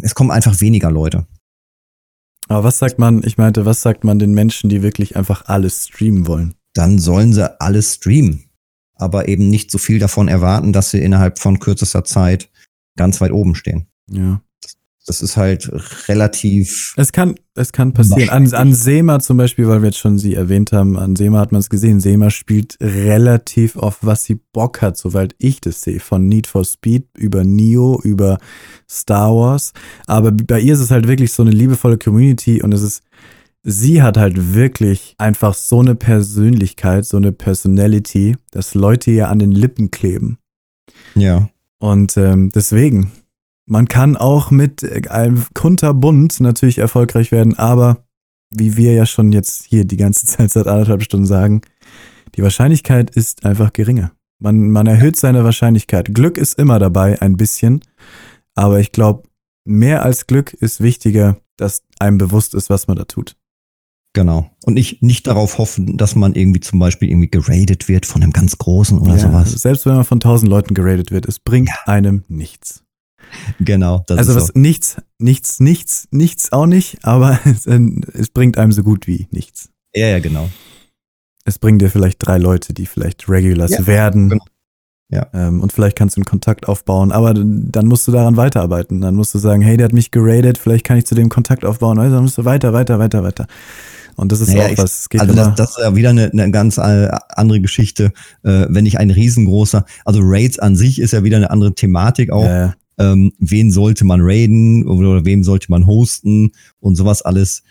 [SPEAKER 2] es kommen einfach weniger Leute.
[SPEAKER 1] Aber was sagt man, ich meinte, was sagt man den Menschen, die wirklich einfach alles streamen wollen?
[SPEAKER 2] Dann sollen sie alles streamen. Aber eben nicht so viel davon erwarten, dass sie innerhalb von kürzester Zeit ganz weit oben stehen.
[SPEAKER 1] Ja.
[SPEAKER 2] Das ist halt relativ.
[SPEAKER 1] Es kann, es kann passieren. An, an Sema zum Beispiel, weil wir jetzt schon sie erwähnt haben, an Sema hat man es gesehen. Sema spielt relativ auf was sie Bock hat, soweit ich das sehe. Von Need for Speed über Neo, über Star Wars. Aber bei ihr ist es halt wirklich so eine liebevolle Community und es ist, sie hat halt wirklich einfach so eine Persönlichkeit, so eine Personality, dass Leute ihr an den Lippen kleben.
[SPEAKER 2] Ja.
[SPEAKER 1] Und ähm, deswegen, man kann auch mit einem Kunterbund natürlich erfolgreich werden, aber wie wir ja schon jetzt hier die ganze <laughs> Zeit seit anderthalb Stunden sagen, die Wahrscheinlichkeit ist einfach geringer. Man, man erhöht seine Wahrscheinlichkeit. Glück ist immer dabei, ein bisschen. Aber ich glaube, mehr als Glück ist wichtiger, dass einem bewusst ist, was man da tut.
[SPEAKER 2] Genau. Und nicht, nicht darauf hoffen, dass man irgendwie zum Beispiel irgendwie geradet wird von einem ganz Großen oder ja, sowas.
[SPEAKER 1] Selbst wenn man von tausend Leuten geradet wird, es bringt ja. einem nichts.
[SPEAKER 2] Genau.
[SPEAKER 1] also was so. nichts, nichts, nichts, nichts auch nicht, aber <laughs> es, es, bringt einem so gut wie nichts.
[SPEAKER 2] Ja, ja, genau.
[SPEAKER 1] Es bringt dir vielleicht drei Leute, die vielleicht Regulars ja, werden. Genau.
[SPEAKER 2] Ja.
[SPEAKER 1] Ähm, und vielleicht kannst du einen Kontakt aufbauen, aber dann musst du daran weiterarbeiten. Dann musst du sagen, hey, der hat mich geradet, vielleicht kann ich zu dem Kontakt aufbauen. Also dann musst du weiter, weiter, weiter, weiter. Und das ist naja, auch was.
[SPEAKER 2] Ich, also das, das, ist ja wieder eine, eine ganz andere Geschichte. Äh, wenn ich ein riesengroßer, also Raids an sich ist ja wieder eine andere Thematik auch. Ja, ähm, wen sollte man raiden oder wem sollte man hosten und sowas alles.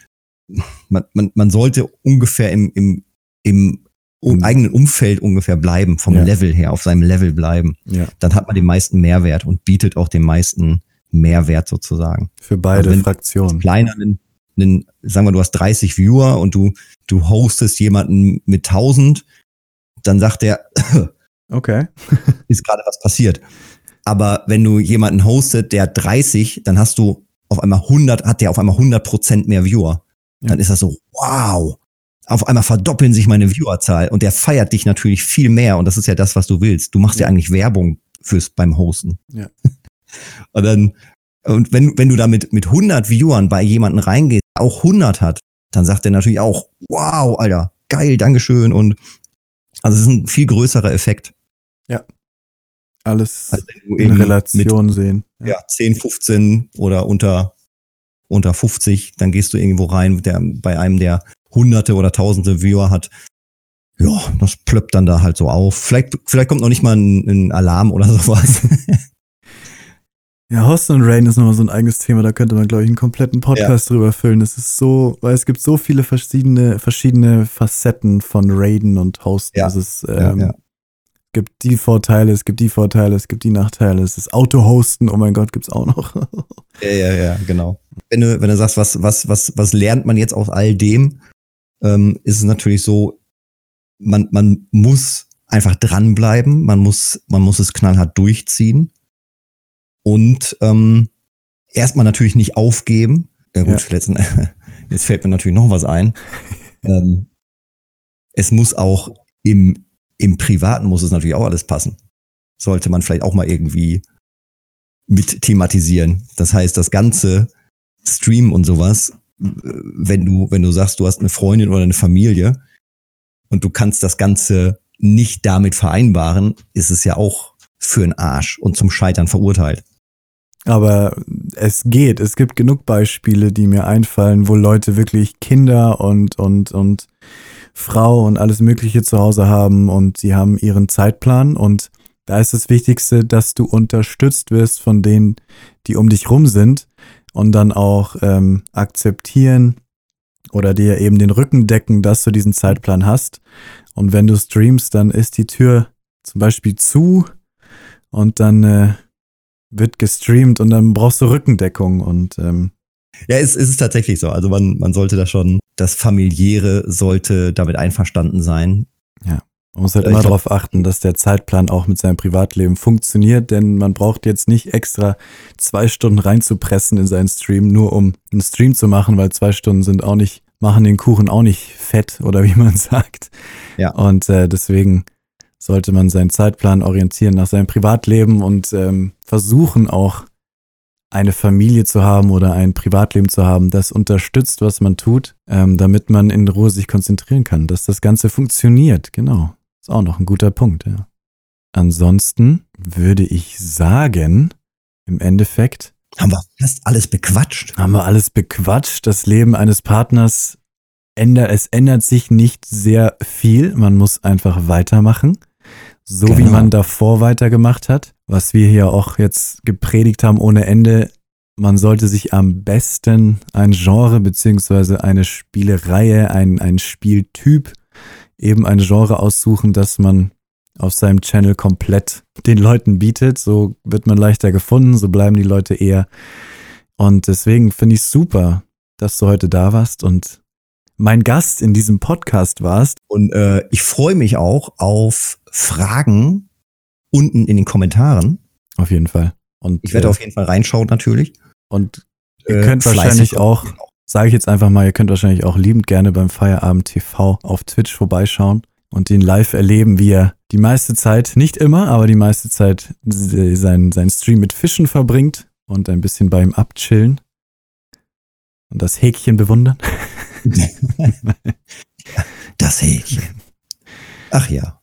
[SPEAKER 2] Man, man, man sollte ungefähr im, im, im um, eigenen Umfeld ungefähr bleiben, vom ja. Level her, auf seinem Level bleiben.
[SPEAKER 1] Ja.
[SPEAKER 2] Dann hat man den meisten Mehrwert und bietet auch den meisten Mehrwert sozusagen.
[SPEAKER 1] Für beide also Fraktionen.
[SPEAKER 2] Kleiner, einen, einen, sagen wir, du hast 30 Viewer und du, du hostest jemanden mit 1000, dann sagt der, <laughs>
[SPEAKER 1] okay, <laughs>
[SPEAKER 2] ist gerade was passiert. Aber wenn du jemanden hostet, der 30, dann hast du auf einmal 100, hat der auf einmal 100 Prozent mehr Viewer. Ja. Dann ist das so, wow. Auf einmal verdoppeln sich meine Viewerzahl und der feiert dich natürlich viel mehr und das ist ja das, was du willst. Du machst ja, ja eigentlich Werbung fürs beim Hosten.
[SPEAKER 1] Ja. <laughs>
[SPEAKER 2] und dann, und wenn, wenn du da mit, mit 100 Viewern bei jemanden reingehst, auch 100 hat, dann sagt er natürlich auch, wow, Alter, geil, Dankeschön und also es ist ein viel größerer Effekt.
[SPEAKER 1] Ja, alles also in Relation mit, sehen.
[SPEAKER 2] Ja. ja, 10, 15 oder unter, unter 50, dann gehst du irgendwo rein, der bei einem, der hunderte oder tausende Viewer hat. Ja, das plöppt dann da halt so auf. Vielleicht, vielleicht kommt noch nicht mal ein, ein Alarm oder <laughs> sowas.
[SPEAKER 1] Ja, Host und Rain ist nochmal so ein eigenes Thema, da könnte man, glaube ich, einen kompletten Podcast ja. drüber füllen. Es ist so, weil es gibt so viele verschiedene, verschiedene Facetten von Raiden und Hosten.
[SPEAKER 2] Ja.
[SPEAKER 1] Ist, ähm, ja, ja gibt die Vorteile, es gibt die Vorteile, es gibt die Nachteile. Es ist Auto-Hosten, oh mein Gott, gibt's auch noch.
[SPEAKER 2] ja, ja, ja, genau. Wenn du, wenn du sagst, was, was, was, was lernt man jetzt aus all dem, ähm, ist es natürlich so, man, man muss einfach dranbleiben, man muss, man muss es knallhart durchziehen und ähm, erstmal natürlich nicht aufgeben. Ja gut, ja. Letzten, <laughs> jetzt fällt mir natürlich noch was ein. <laughs> ähm, es muss auch im im Privaten muss es natürlich auch alles passen. Sollte man vielleicht auch mal irgendwie mit thematisieren. Das heißt, das ganze Stream und sowas, wenn du, wenn du sagst, du hast eine Freundin oder eine Familie und du kannst das Ganze nicht damit vereinbaren, ist es ja auch für einen Arsch und zum Scheitern verurteilt.
[SPEAKER 1] Aber es geht. Es gibt genug Beispiele, die mir einfallen, wo Leute wirklich Kinder und, und, und Frau und alles Mögliche zu Hause haben und sie haben ihren Zeitplan und da ist das Wichtigste, dass du unterstützt wirst von denen, die um dich rum sind und dann auch ähm, akzeptieren oder dir eben den Rücken decken, dass du diesen Zeitplan hast. Und wenn du streamst, dann ist die Tür zum Beispiel zu und dann äh, wird gestreamt und dann brauchst du Rückendeckung und ähm,
[SPEAKER 2] ja, es, es ist tatsächlich so. Also man, man sollte da schon, das Familiäre sollte damit einverstanden sein.
[SPEAKER 1] Ja. Man muss halt immer darauf achten, dass der Zeitplan auch mit seinem Privatleben funktioniert, denn man braucht jetzt nicht extra zwei Stunden reinzupressen in seinen Stream, nur um einen Stream zu machen, weil zwei Stunden sind auch nicht, machen den Kuchen auch nicht fett <laughs> oder wie man sagt. Ja. Und äh, deswegen sollte man seinen Zeitplan orientieren nach seinem Privatleben und ähm, versuchen auch eine Familie zu haben oder ein Privatleben zu haben, das unterstützt, was man tut, ähm, damit man in Ruhe sich konzentrieren kann, dass das Ganze funktioniert. Genau. Ist auch noch ein guter Punkt, ja. Ansonsten würde ich sagen, im Endeffekt.
[SPEAKER 2] Haben wir fast alles bequatscht?
[SPEAKER 1] Haben wir alles bequatscht. Das Leben eines Partners ändert, es ändert sich nicht sehr viel. Man muss einfach weitermachen. So genau. wie man davor weitergemacht hat. Was wir hier auch jetzt gepredigt haben ohne Ende. Man sollte sich am besten ein Genre beziehungsweise eine Spielereihe, ein, ein Spieltyp eben ein Genre aussuchen, das man auf seinem Channel komplett den Leuten bietet. So wird man leichter gefunden, so bleiben die Leute eher. Und deswegen finde ich es super, dass du heute da warst und mein Gast in diesem Podcast warst.
[SPEAKER 2] Und äh, ich freue mich auch auf Fragen unten in den Kommentaren.
[SPEAKER 1] Auf jeden Fall.
[SPEAKER 2] Und ich werde äh, auf jeden Fall reinschauen natürlich.
[SPEAKER 1] Und ihr könnt äh, wahrscheinlich auch, genau sage ich jetzt einfach mal, ihr könnt wahrscheinlich auch liebend gerne beim Feierabend TV auf Twitch vorbeischauen und ihn live erleben, wie er die meiste Zeit, nicht immer, aber die meiste Zeit seinen, seinen Stream mit Fischen verbringt und ein bisschen bei ihm abchillen und das Häkchen bewundern. <laughs>
[SPEAKER 2] das Häkchen. Ach ja.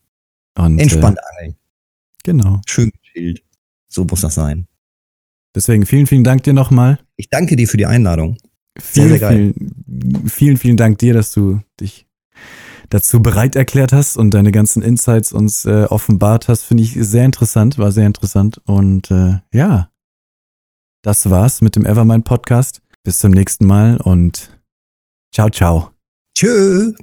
[SPEAKER 1] Und,
[SPEAKER 2] Entspannt äh, angeln.
[SPEAKER 1] Genau.
[SPEAKER 2] Schön gechillt. So muss das sein.
[SPEAKER 1] Deswegen vielen, vielen Dank dir nochmal.
[SPEAKER 2] Ich danke dir für die Einladung.
[SPEAKER 1] Vielen, sehr, sehr vielen, vielen, vielen Dank dir, dass du dich dazu bereit erklärt hast und deine ganzen Insights uns äh, offenbart hast. Finde ich sehr interessant, war sehr interessant. Und äh, ja, das war's mit dem Evermind Podcast. Bis zum nächsten Mal und ciao, ciao.
[SPEAKER 2] Tschüss.